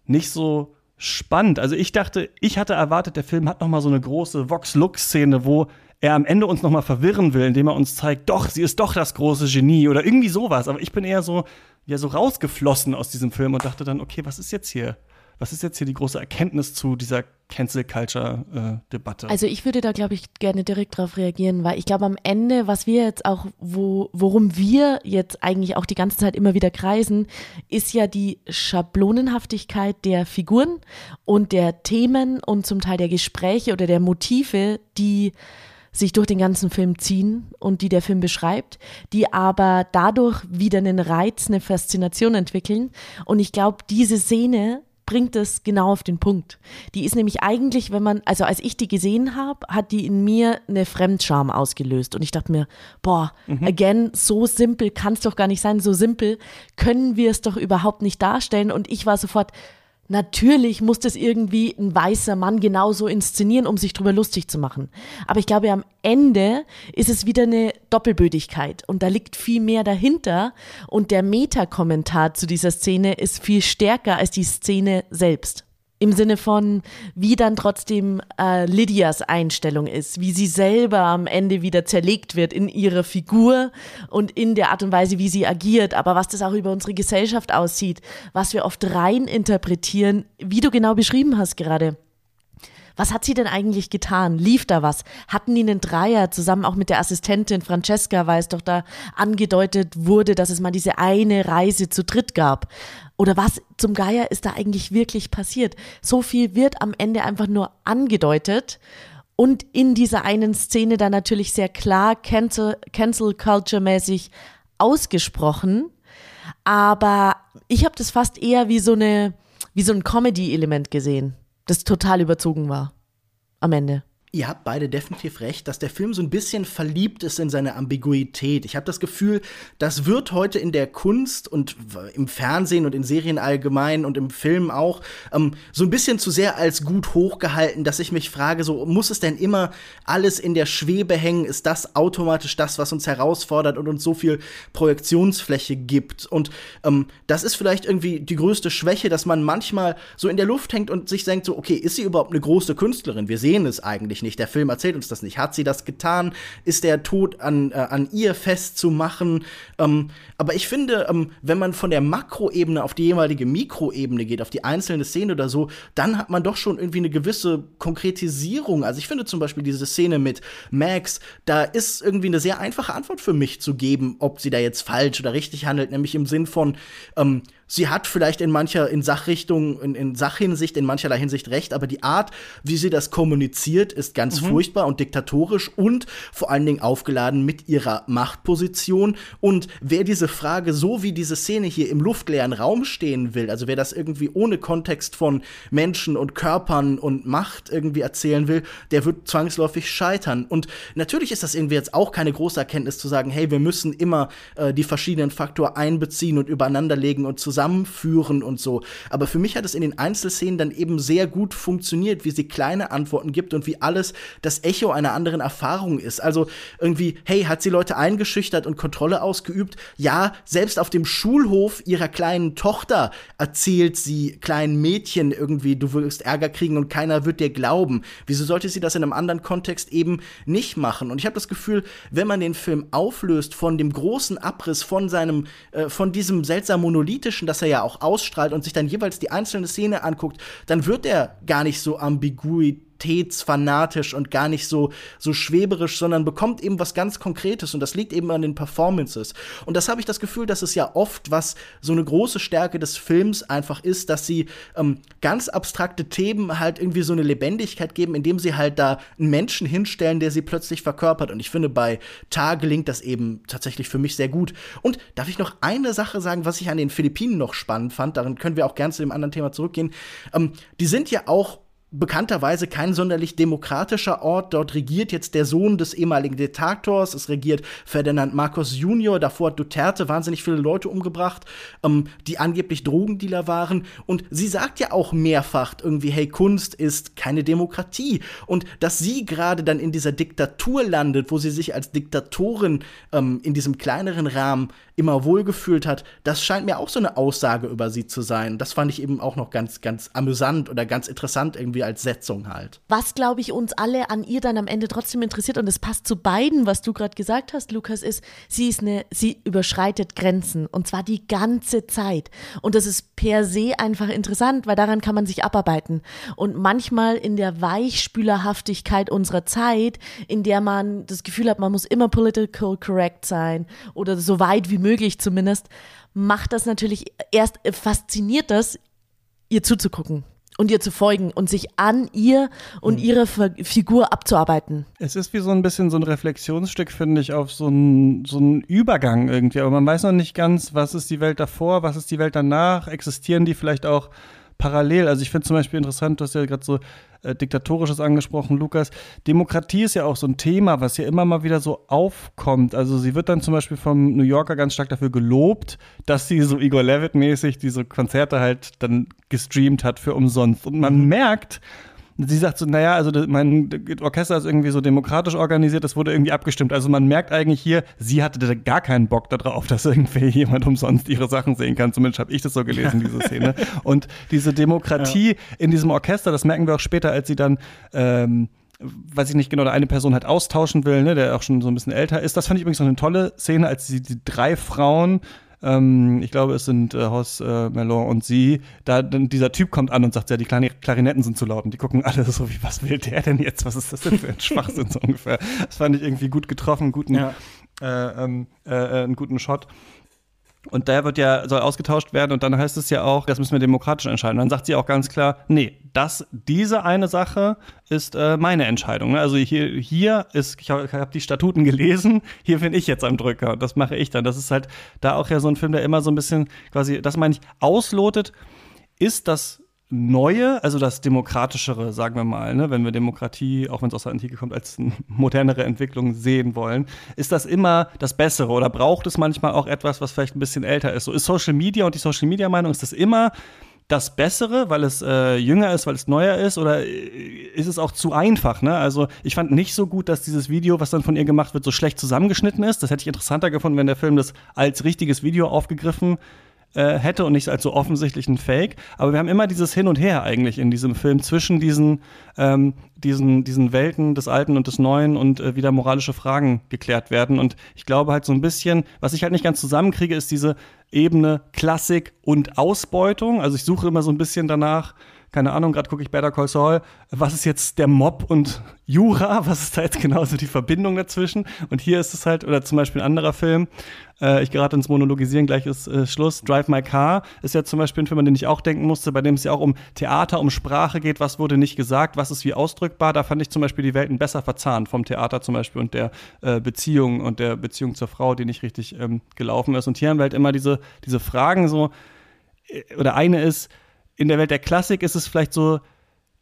nicht so spannend. Also ich dachte, ich hatte erwartet, der Film hat noch mal so eine große Vox-Lux-Szene, wo er am Ende uns noch mal verwirren will, indem er uns zeigt, doch, sie ist doch das große Genie oder irgendwie sowas. Aber ich bin eher so, ja, so rausgeflossen aus diesem Film und dachte dann, okay, was ist jetzt hier? Was ist jetzt hier die große Erkenntnis zu dieser Cancel Culture äh, Debatte? Also ich würde da, glaube ich, gerne direkt darauf reagieren, weil ich glaube am Ende, was wir jetzt auch, wo, worum wir jetzt eigentlich auch die ganze Zeit immer wieder kreisen, ist ja die Schablonenhaftigkeit der Figuren und der Themen und zum Teil der Gespräche oder der Motive, die sich durch den ganzen Film ziehen und die der Film beschreibt, die aber dadurch wieder einen Reiz, eine Faszination entwickeln. Und ich glaube, diese Szene bringt es genau auf den Punkt. Die ist nämlich eigentlich, wenn man, also als ich die gesehen habe, hat die in mir eine Fremdscham ausgelöst. Und ich dachte mir, boah, mhm. again, so simpel kann es doch gar nicht sein, so simpel können wir es doch überhaupt nicht darstellen. Und ich war sofort, Natürlich muss das irgendwie ein weißer Mann genauso inszenieren, um sich drüber lustig zu machen. Aber ich glaube, am Ende ist es wieder eine Doppelbödigkeit und da liegt viel mehr dahinter und der Meta-Kommentar zu dieser Szene ist viel stärker als die Szene selbst. Im Sinne von, wie dann trotzdem äh, Lydias Einstellung ist, wie sie selber am Ende wieder zerlegt wird in ihrer Figur und in der Art und Weise, wie sie agiert, aber was das auch über unsere Gesellschaft aussieht, was wir oft rein interpretieren, wie du genau beschrieben hast gerade. Was hat sie denn eigentlich getan? Lief da was? Hatten die einen Dreier zusammen auch mit der Assistentin Francesca, weil es doch da angedeutet wurde, dass es mal diese eine Reise zu dritt gab? Oder was zum Geier ist da eigentlich wirklich passiert? So viel wird am Ende einfach nur angedeutet und in dieser einen Szene dann natürlich sehr klar Cancel, Cancel Culture mäßig ausgesprochen. Aber ich habe das fast eher wie so eine, wie so ein Comedy-Element gesehen das total überzogen war. Am Ende. Ihr habt beide definitiv recht, dass der Film so ein bisschen verliebt ist in seine Ambiguität. Ich habe das Gefühl, das wird heute in der Kunst und im Fernsehen und in Serien allgemein und im Film auch ähm, so ein bisschen zu sehr als gut hochgehalten, dass ich mich frage, so muss es denn immer alles in der Schwebe hängen? Ist das automatisch das, was uns herausfordert und uns so viel Projektionsfläche gibt? Und ähm, das ist vielleicht irgendwie die größte Schwäche, dass man manchmal so in der Luft hängt und sich denkt, so, okay, ist sie überhaupt eine große Künstlerin? Wir sehen es eigentlich nicht nicht. Der Film erzählt uns das nicht. Hat sie das getan? Ist der Tod an, äh, an ihr festzumachen? Ähm, aber ich finde, ähm, wenn man von der Makroebene auf die jeweilige Mikroebene geht, auf die einzelne Szene oder so, dann hat man doch schon irgendwie eine gewisse Konkretisierung. Also ich finde zum Beispiel diese Szene mit Max, da ist irgendwie eine sehr einfache Antwort für mich zu geben, ob sie da jetzt falsch oder richtig handelt, nämlich im Sinn von, ähm, sie hat vielleicht in mancher, in Sachrichtung, in, in Sachhinsicht, in mancherlei Hinsicht recht, aber die Art, wie sie das kommuniziert, ist ganz mhm. furchtbar und diktatorisch und vor allen Dingen aufgeladen mit ihrer Machtposition. Und wer diese Frage, so wie diese Szene hier im luftleeren Raum stehen will, also wer das irgendwie ohne Kontext von Menschen und Körpern und Macht irgendwie erzählen will, der wird zwangsläufig scheitern. Und natürlich ist das irgendwie jetzt auch keine große Erkenntnis zu sagen, hey, wir müssen immer äh, die verschiedenen Faktoren einbeziehen und übereinanderlegen und zusammen zusammenführen und so. Aber für mich hat es in den Einzelszenen dann eben sehr gut funktioniert, wie sie kleine Antworten gibt und wie alles das Echo einer anderen Erfahrung ist. Also irgendwie, hey, hat sie Leute eingeschüchtert und Kontrolle ausgeübt? Ja, selbst auf dem Schulhof ihrer kleinen Tochter erzählt sie kleinen Mädchen irgendwie, du wirst Ärger kriegen und keiner wird dir glauben. Wieso sollte sie das in einem anderen Kontext eben nicht machen? Und ich habe das Gefühl, wenn man den Film auflöst von dem großen Abriss von seinem, äh, von diesem seltsam monolithischen Action, das er ja auch ausstrahlt und sich dann jeweils die einzelne Szene anguckt, dann wird er gar nicht so ambiguit fanatisch und gar nicht so, so schweberisch, sondern bekommt eben was ganz Konkretes und das liegt eben an den Performances. Und das habe ich das Gefühl, dass es ja oft, was so eine große Stärke des Films einfach ist, dass sie ähm, ganz abstrakte Themen halt irgendwie so eine Lebendigkeit geben, indem sie halt da einen Menschen hinstellen, der sie plötzlich verkörpert. Und ich finde, bei Tar gelingt das eben tatsächlich für mich sehr gut. Und darf ich noch eine Sache sagen, was ich an den Philippinen noch spannend fand, darin können wir auch gern zu dem anderen Thema zurückgehen. Ähm, die sind ja auch bekannterweise kein sonderlich demokratischer Ort. Dort regiert jetzt der Sohn des ehemaligen Diktators. Es regiert Ferdinand Marcos Junior. Davor hat Duterte wahnsinnig viele Leute umgebracht, ähm, die angeblich Drogendealer waren. Und sie sagt ja auch mehrfach irgendwie, hey, Kunst ist keine Demokratie. Und dass sie gerade dann in dieser Diktatur landet, wo sie sich als Diktatorin ähm, in diesem kleineren Rahmen immer wohlgefühlt hat, das scheint mir auch so eine Aussage über sie zu sein. Das fand ich eben auch noch ganz, ganz amüsant oder ganz interessant irgendwie als Setzung halt. Was, glaube ich, uns alle an ihr dann am Ende trotzdem interessiert, und es passt zu beiden, was du gerade gesagt hast, Lukas, ist, sie ist eine, sie überschreitet Grenzen und zwar die ganze Zeit. Und das ist per se einfach interessant, weil daran kann man sich abarbeiten. Und manchmal in der Weichspülerhaftigkeit unserer Zeit, in der man das Gefühl hat, man muss immer political correct sein oder so weit wie möglich zumindest, macht das natürlich erst, fasziniert das, ihr zuzugucken. und ihr zu folgen und sich an ihr und mhm. ihre Figur abzuarbeiten. Es ist wie so ein bisschen so ein Reflexionsstück, finde ich, auf so einen so Übergang irgendwie. Aber man weiß noch nicht ganz, was ist die Welt davor, was ist die Welt danach, existieren die vielleicht auch parallel. Also ich finde zum Beispiel interessant, du hast ja gerade so äh, Diktatorisches angesprochen, Lukas. Demokratie ist ja auch so ein Thema, was ja immer mal wieder so aufkommt. Also sie wird dann zum Beispiel vom New Yorker ganz stark dafür gelobt, dass sie so Igor Levitt-mäßig diese Konzerte halt dann gestreamt hat für umsonst. Und man mhm. merkt, sie sagt so, naja, also mein Orchester ist irgendwie so demokratisch organisiert, das wurde irgendwie abgestimmt. Also man merkt eigentlich hier, sie hatte gar keinen Bock darauf, dass irgendwie jemand umsonst ihre Sachen sehen kann. Zumindest habe ich das so gelesen, diese Szene. Und diese Demokratie ja. in diesem Orchester, das merken wir auch später, als sie dann ähm, weiß ich nicht genau, eine Person halt austauschen will, ne, der auch schon so ein bisschen älter ist. Das fand ich übrigens noch eine tolle Szene, als sie die drei Frauen ähm, ich glaube, es sind äh, Horst äh, Melon und sie, da dann dieser Typ kommt an und sagt, ja, die Klarinetten sind zu laut und die gucken alle so wie, was will der denn jetzt? Was ist das denn für ein Schwachsinn so ungefähr? Das fand ich irgendwie gut getroffen, guten, ja. äh, ähm, äh, äh einen guten Shot. Und der wird ja, soll ausgetauscht werden und dann heißt es ja auch, das müssen wir demokratisch entscheiden. Dann sagt sie auch ganz klar, nee, das, diese eine Sache ist äh, meine Entscheidung. Ne? Also hier, hier ist, ich habe hab die Statuten gelesen, hier bin ich jetzt am Drücker und das mache ich dann. Das ist halt da auch ja so ein Film, der immer so ein bisschen quasi, das meine ich, auslotet, ist das Neue, also das Demokratischere, sagen wir mal, ne, wenn wir Demokratie, auch wenn es aus der Antike kommt, als modernere Entwicklung sehen wollen, ist das immer das Bessere oder braucht es manchmal auch etwas, was vielleicht ein bisschen älter ist? So ist Social Media und die Social Media Meinung, ist das immer das Bessere, weil es äh, jünger ist, weil es neuer ist, oder äh, ist es auch zu einfach? Ne? Also ich fand nicht so gut, dass dieses Video, was dann von ihr gemacht wird, so schlecht zusammengeschnitten ist. Das hätte ich interessanter gefunden, wenn der Film das als richtiges Video aufgegriffen äh, hätte und nicht als so offensichtlichen Fake. Aber wir haben immer dieses Hin und Her eigentlich in diesem Film zwischen diesen, ähm, diesen, diesen Welten des Alten und des Neuen und äh, wieder moralische Fragen geklärt werden. Und ich glaube halt so ein bisschen, was ich halt nicht ganz zusammenkriege, ist diese Ebene Klassik und Ausbeutung. Also ich suche immer so ein bisschen danach, keine Ahnung, gerade gucke ich Better Call Saul, was ist jetzt der Mob und Jura, was ist da jetzt genauso die Verbindung dazwischen? Und hier ist es halt, oder zum Beispiel ein anderer Film, äh, ich gerate ins Monologisieren, gleich ist äh, Schluss, Drive My Car ist ja zum Beispiel ein Film, an den ich auch denken musste, bei dem es ja auch um Theater, um Sprache geht, was wurde nicht gesagt, was ist wie ausdrückbar, da fand ich zum Beispiel die Welten besser verzahnt, vom Theater zum Beispiel und der äh, Beziehung und der Beziehung zur Frau, die nicht richtig ähm, gelaufen ist. Und hier haben wir halt immer diese, diese Fragen so, äh, oder eine ist, in der Welt der Klassik ist es vielleicht so,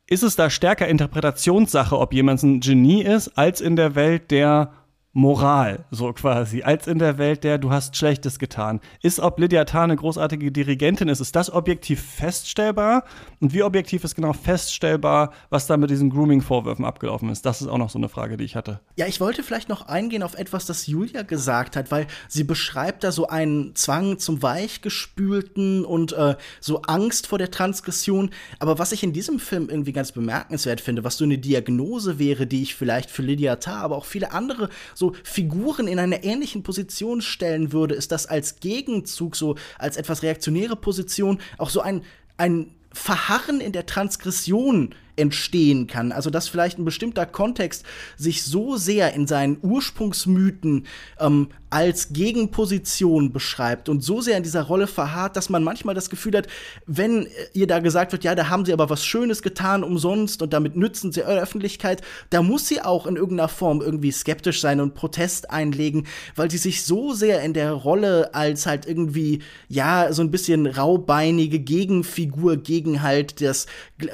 ist es da stärker Interpretationssache, ob jemand ein Genie ist, als in der Welt der Moral, so quasi, als in der Welt der du hast Schlechtes getan. Ist, ob Lydia Tarr eine großartige Dirigentin ist, ist das objektiv feststellbar? Und wie objektiv ist genau feststellbar, was da mit diesen Grooming-Vorwürfen abgelaufen ist? Das ist auch noch so eine Frage, die ich hatte. Ja, ich wollte vielleicht noch eingehen auf etwas, das Julia gesagt hat, weil sie beschreibt da so einen Zwang zum Weichgespülten und äh, so Angst vor der Transgression. Aber was ich in diesem Film irgendwie ganz bemerkenswert finde, was so eine Diagnose wäre, die ich vielleicht für Lydia Tarr, aber auch viele andere so so Figuren in einer ähnlichen Position stellen würde, ist das als Gegenzug, so als etwas reaktionäre Position, auch so ein, ein Verharren in der Transgression entstehen kann. Also dass vielleicht ein bestimmter Kontext sich so sehr in seinen Ursprungsmythen ähm, als Gegenposition beschreibt und so sehr in dieser Rolle verharrt, dass man manchmal das Gefühl hat, wenn ihr da gesagt wird, ja, da haben sie aber was Schönes getan umsonst und damit nützen sie eure Öffentlichkeit, da muss sie auch in irgendeiner Form irgendwie skeptisch sein und Protest einlegen, weil sie sich so sehr in der Rolle als halt irgendwie, ja, so ein bisschen raubeinige Gegenfigur gegen halt das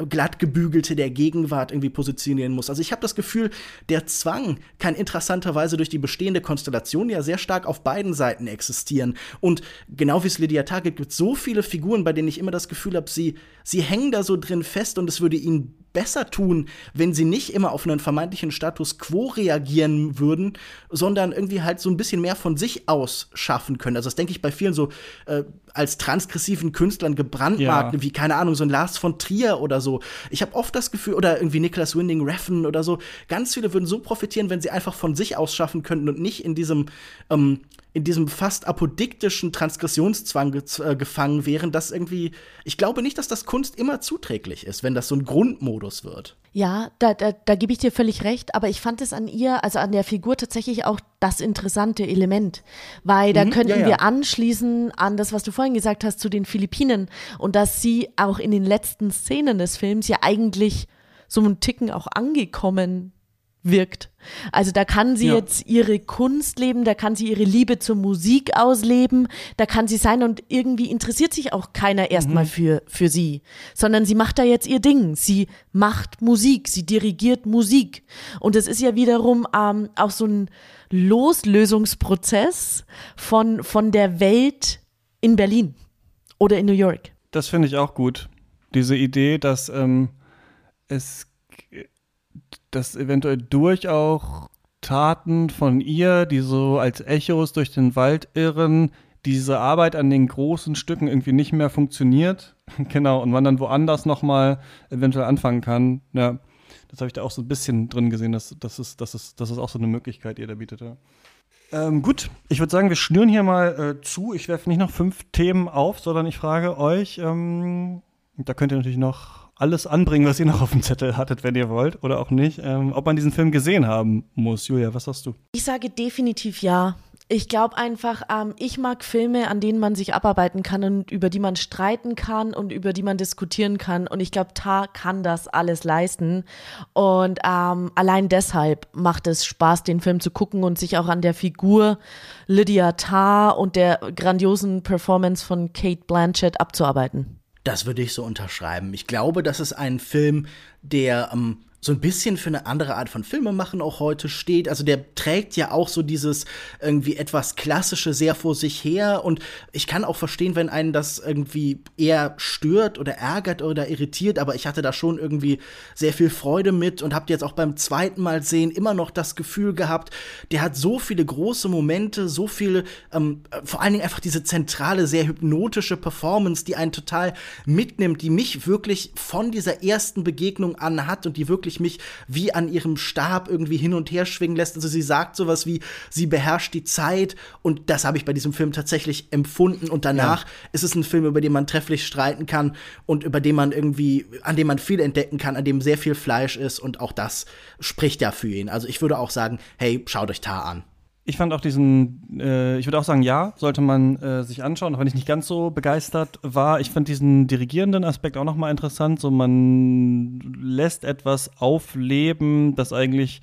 glatt gebügelte der Gegenwart irgendwie positionieren muss. Also ich habe das Gefühl, der Zwang kann interessanterweise durch die bestehende Konstellation ja sehr stark auf beiden Seiten existieren. Und genau wie es Lydia Target gibt, so viele Figuren, bei denen ich immer das Gefühl habe, sie, sie hängen da so drin fest und es würde ihnen besser tun, wenn sie nicht immer auf einen vermeintlichen Status quo reagieren würden, sondern irgendwie halt so ein bisschen mehr von sich aus schaffen können. Also das denke ich bei vielen so äh, als transgressiven Künstlern gebrandmarkt, ja. wie keine Ahnung, so ein Lars von Trier oder so. Ich habe oft das Gefühl, oder irgendwie Nicholas Winding Refn oder so, ganz viele würden so profitieren, wenn sie einfach von sich aus schaffen könnten und nicht in diesem ähm, in diesem fast apodiktischen Transgressionszwang ge äh, gefangen wären, dass irgendwie, ich glaube nicht, dass das Kunst immer zuträglich ist, wenn das so ein Grundmodus wird. Ja, da, da, da gebe ich dir völlig recht, aber ich fand es an ihr, also an der Figur tatsächlich auch das interessante Element, weil da mhm, könnten ja, ja. wir anschließen an das, was du vorhin gesagt hast zu den Philippinen und dass sie auch in den letzten Szenen des Films ja eigentlich so einen Ticken auch angekommen wirkt. Also da kann sie ja. jetzt ihre Kunst leben, da kann sie ihre Liebe zur Musik ausleben, da kann sie sein und irgendwie interessiert sich auch keiner erstmal mhm. für, für sie, sondern sie macht da jetzt ihr Ding. Sie macht Musik, sie dirigiert Musik. Und es ist ja wiederum ähm, auch so ein Loslösungsprozess von, von der Welt in Berlin oder in New York. Das finde ich auch gut. Diese Idee, dass ähm, es dass eventuell durch auch Taten von ihr, die so als Echos durch den Wald irren, diese Arbeit an den großen Stücken irgendwie nicht mehr funktioniert. genau, und man dann woanders nochmal eventuell anfangen kann. Ja, das habe ich da auch so ein bisschen drin gesehen, dass, dass, es, dass, es, dass es auch so eine Möglichkeit ihr da bietet. Ja. Ähm, gut, ich würde sagen, wir schnüren hier mal äh, zu. Ich werfe nicht noch fünf Themen auf, sondern ich frage euch, ähm, da könnt ihr natürlich noch alles anbringen, was ihr noch auf dem Zettel hattet, wenn ihr wollt oder auch nicht, ähm, ob man diesen Film gesehen haben muss. Julia, was sagst du? Ich sage definitiv ja. Ich glaube einfach, ähm, ich mag Filme, an denen man sich abarbeiten kann und über die man streiten kann und über die man diskutieren kann. Und ich glaube, Tar kann das alles leisten. Und ähm, allein deshalb macht es Spaß, den Film zu gucken und sich auch an der Figur Lydia Tar und der grandiosen Performance von Kate Blanchett abzuarbeiten. Das würde ich so unterschreiben. Ich glaube, das ist ein Film, der ähm, so ein bisschen für eine andere Art von Filme machen auch heute steht. Also der trägt ja auch so dieses irgendwie etwas klassische sehr vor sich her und ich kann auch verstehen, wenn einen das irgendwie eher stört oder ärgert oder irritiert, aber ich hatte da schon irgendwie sehr viel Freude mit und habe jetzt auch beim zweiten Mal sehen immer noch das Gefühl gehabt, der hat so viele große Momente, so viele, ähm, vor allen Dingen einfach diese zentrale, sehr hypnotische Performance, die einen total mitnimmt, die mich wirklich von dieser ersten Begegnung an hat und die wirklich wirklich mich wie an ihrem Stab irgendwie hin und her schwingen lässt. Also sie sagt sowas wie, sie beherrscht die Zeit und das habe ich bei diesem Film tatsächlich empfunden und danach ja. ist es ein Film, über den man trefflich streiten kann und über den man irgendwie, an dem man viel entdecken kann, an dem sehr viel Fleisch ist und auch das spricht ja für ihn. Also ich würde auch sagen, hey, schaut euch Tar an. Ich fand auch diesen, äh, ich würde auch sagen, ja, sollte man äh, sich anschauen, auch wenn ich nicht ganz so begeistert war. Ich fand diesen dirigierenden Aspekt auch nochmal interessant. So, man lässt etwas aufleben, das eigentlich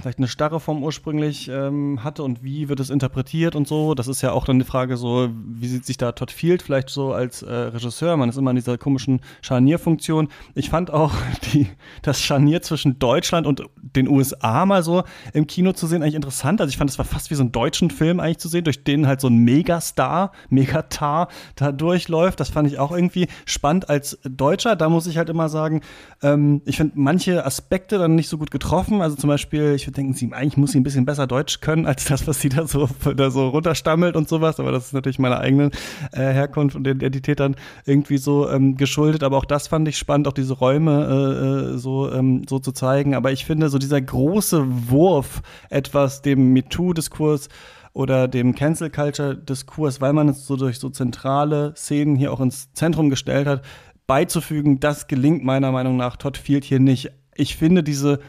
vielleicht eine starre Form ursprünglich ähm, hatte und wie wird es interpretiert und so. Das ist ja auch dann die Frage so, wie sieht sich da Todd Field vielleicht so als äh, Regisseur? Man ist immer in dieser komischen Scharnierfunktion. Ich fand auch die, das Scharnier zwischen Deutschland und den USA mal so im Kino zu sehen eigentlich interessant. Also ich fand, es war fast wie so einen deutschen Film eigentlich zu sehen, durch den halt so ein Megastar, Megatar da durchläuft. Das fand ich auch irgendwie spannend als Deutscher. Da muss ich halt immer sagen, ähm, ich finde manche Aspekte dann nicht so gut getroffen. Also zum Beispiel ich würde denken, sie, eigentlich muss sie ein bisschen besser Deutsch können, als das, was sie da so, da so runterstammelt und sowas. Aber das ist natürlich meiner eigenen äh, Herkunft und Identität dann irgendwie so ähm, geschuldet. Aber auch das fand ich spannend, auch diese Räume äh, äh so, ähm, so zu zeigen. Aber ich finde, so dieser große Wurf etwas dem MeToo-Diskurs oder dem Cancel Culture Diskurs, weil man es so durch so zentrale Szenen hier auch ins Zentrum gestellt hat, beizufügen, das gelingt meiner Meinung nach Todd Field hier nicht. Ich finde diese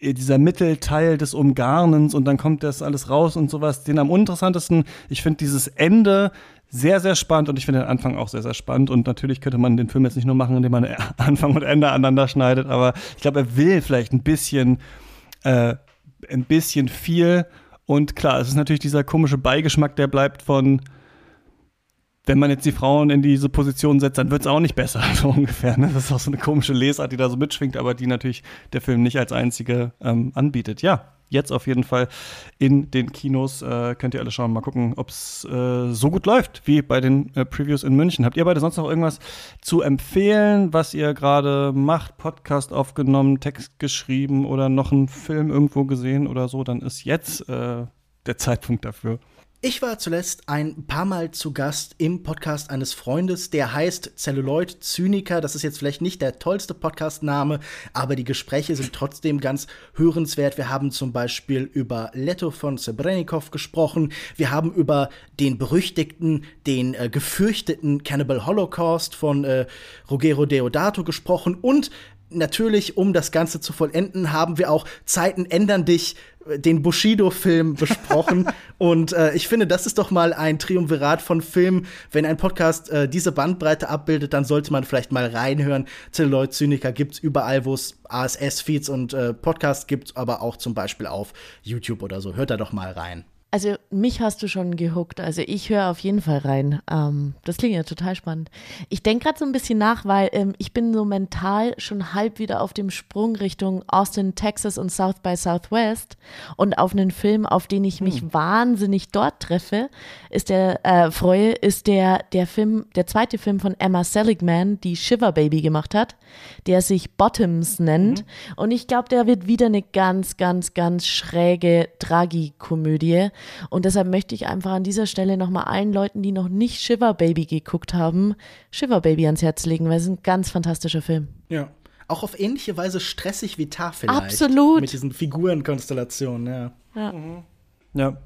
dieser Mittelteil des Umgarnens und dann kommt das alles raus und sowas. Den am interessantesten, ich finde dieses Ende sehr, sehr spannend und ich finde den Anfang auch sehr, sehr spannend. Und natürlich könnte man den Film jetzt nicht nur machen, indem man Anfang und Ende aneinander schneidet, aber ich glaube, er will vielleicht ein bisschen, äh, ein bisschen viel. Und klar, es ist natürlich dieser komische Beigeschmack, der bleibt von, wenn man jetzt die Frauen in diese Position setzt, dann wird es auch nicht besser, so ungefähr. Ne? Das ist auch so eine komische Lesart, die da so mitschwingt, aber die natürlich der Film nicht als einzige ähm, anbietet. Ja, jetzt auf jeden Fall in den Kinos. Äh, könnt ihr alle schauen, mal gucken, ob es äh, so gut läuft wie bei den äh, Previews in München. Habt ihr beide sonst noch irgendwas zu empfehlen, was ihr gerade macht? Podcast aufgenommen, Text geschrieben oder noch einen Film irgendwo gesehen oder so? Dann ist jetzt äh, der Zeitpunkt dafür. Ich war zuletzt ein paar Mal zu Gast im Podcast eines Freundes, der heißt Celluloid Zyniker. Das ist jetzt vielleicht nicht der tollste Podcastname, aber die Gespräche sind trotzdem ganz hörenswert. Wir haben zum Beispiel über Leto von Sebrennikov gesprochen. Wir haben über den berüchtigten, den äh, gefürchteten Cannibal Holocaust von äh, Ruggero Deodato gesprochen und natürlich, um das Ganze zu vollenden, haben wir auch Zeiten ändern dich den Bushido-Film besprochen. und äh, ich finde, das ist doch mal ein Triumvirat von Filmen. Wenn ein Podcast äh, diese Bandbreite abbildet, dann sollte man vielleicht mal reinhören. Celluloid Zyniker gibt's überall, wo es ASS-Feeds und äh, Podcasts gibt, aber auch zum Beispiel auf YouTube oder so. Hört da doch mal rein. Also mich hast du schon gehuckt. Also ich höre auf jeden Fall rein. Ähm, das klingt ja total spannend. Ich denke gerade so ein bisschen nach, weil ähm, ich bin so mental schon halb wieder auf dem Sprung Richtung Austin, Texas und South by Southwest und auf einen Film, auf den ich mich hm. wahnsinnig dort treffe, ist der äh, freue, ist der der Film, der zweite Film von Emma Seligman, die Shiver Baby gemacht hat, der sich Bottoms nennt. Mhm. Und ich glaube, der wird wieder eine ganz, ganz, ganz schräge Tragikomödie und deshalb möchte ich einfach an dieser Stelle nochmal allen Leuten, die noch nicht Shiver Baby geguckt haben, Shiver Baby ans Herz legen, weil es ein ganz fantastischer Film. Ja. Auch auf ähnliche Weise stressig wie Tar vielleicht. Absolut. Mit diesen Figurenkonstellationen, ja. Ja. Mhm. ja,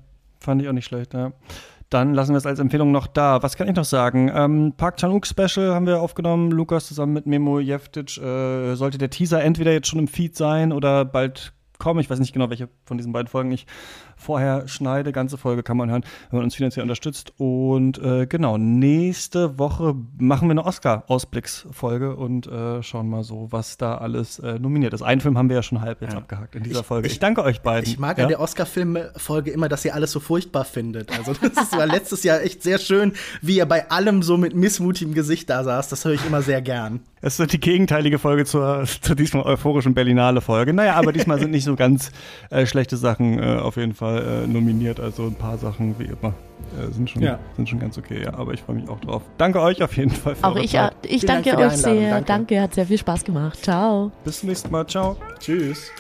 fand ich auch nicht schlecht, ja. Dann lassen wir es als Empfehlung noch da. Was kann ich noch sagen? Ähm, Park Chan-wook Special haben wir aufgenommen. Lukas zusammen mit Memo Jeftic. Äh, sollte der Teaser entweder jetzt schon im Feed sein oder bald kommen. Ich weiß nicht genau, welche von diesen beiden Folgen ich vorher schneide. Ganze Folge kann man hören, wenn man uns finanziell unterstützt. Und äh, genau, nächste Woche machen wir eine Oscar-Ausblicksfolge und äh, schauen mal so, was da alles äh, nominiert ist. Einen Film haben wir ja schon halb jetzt ja. abgehakt in dieser ich, Folge. Ich, ich, danke euch beiden. Ich mag ja? an der Oscar-Film-Folge immer, dass ihr alles so furchtbar findet. Also das war letztes Jahr echt sehr schön, wie ihr bei allem so mit missmutigem Gesicht da saß. Das höre ich immer sehr gern. Es wird die gegenteilige Folge zur, zur diesmal euphorischen Berlinale-Folge. Naja, aber diesmal sind nicht so ganz äh, schlechte Sachen äh, auf jeden Fall äh, nominiert. Also ein paar Sachen wie immer äh, sind, schon, ja. sind schon ganz okay. Ja, aber ich freue mich auch drauf. Danke euch auf jeden Fall. Für auch ich, Zeit. ich danke Dank euch sehr. Danke. danke, hat sehr viel Spaß gemacht. Ciao. Bis zum nächsten Mal. Ciao. Tschüss.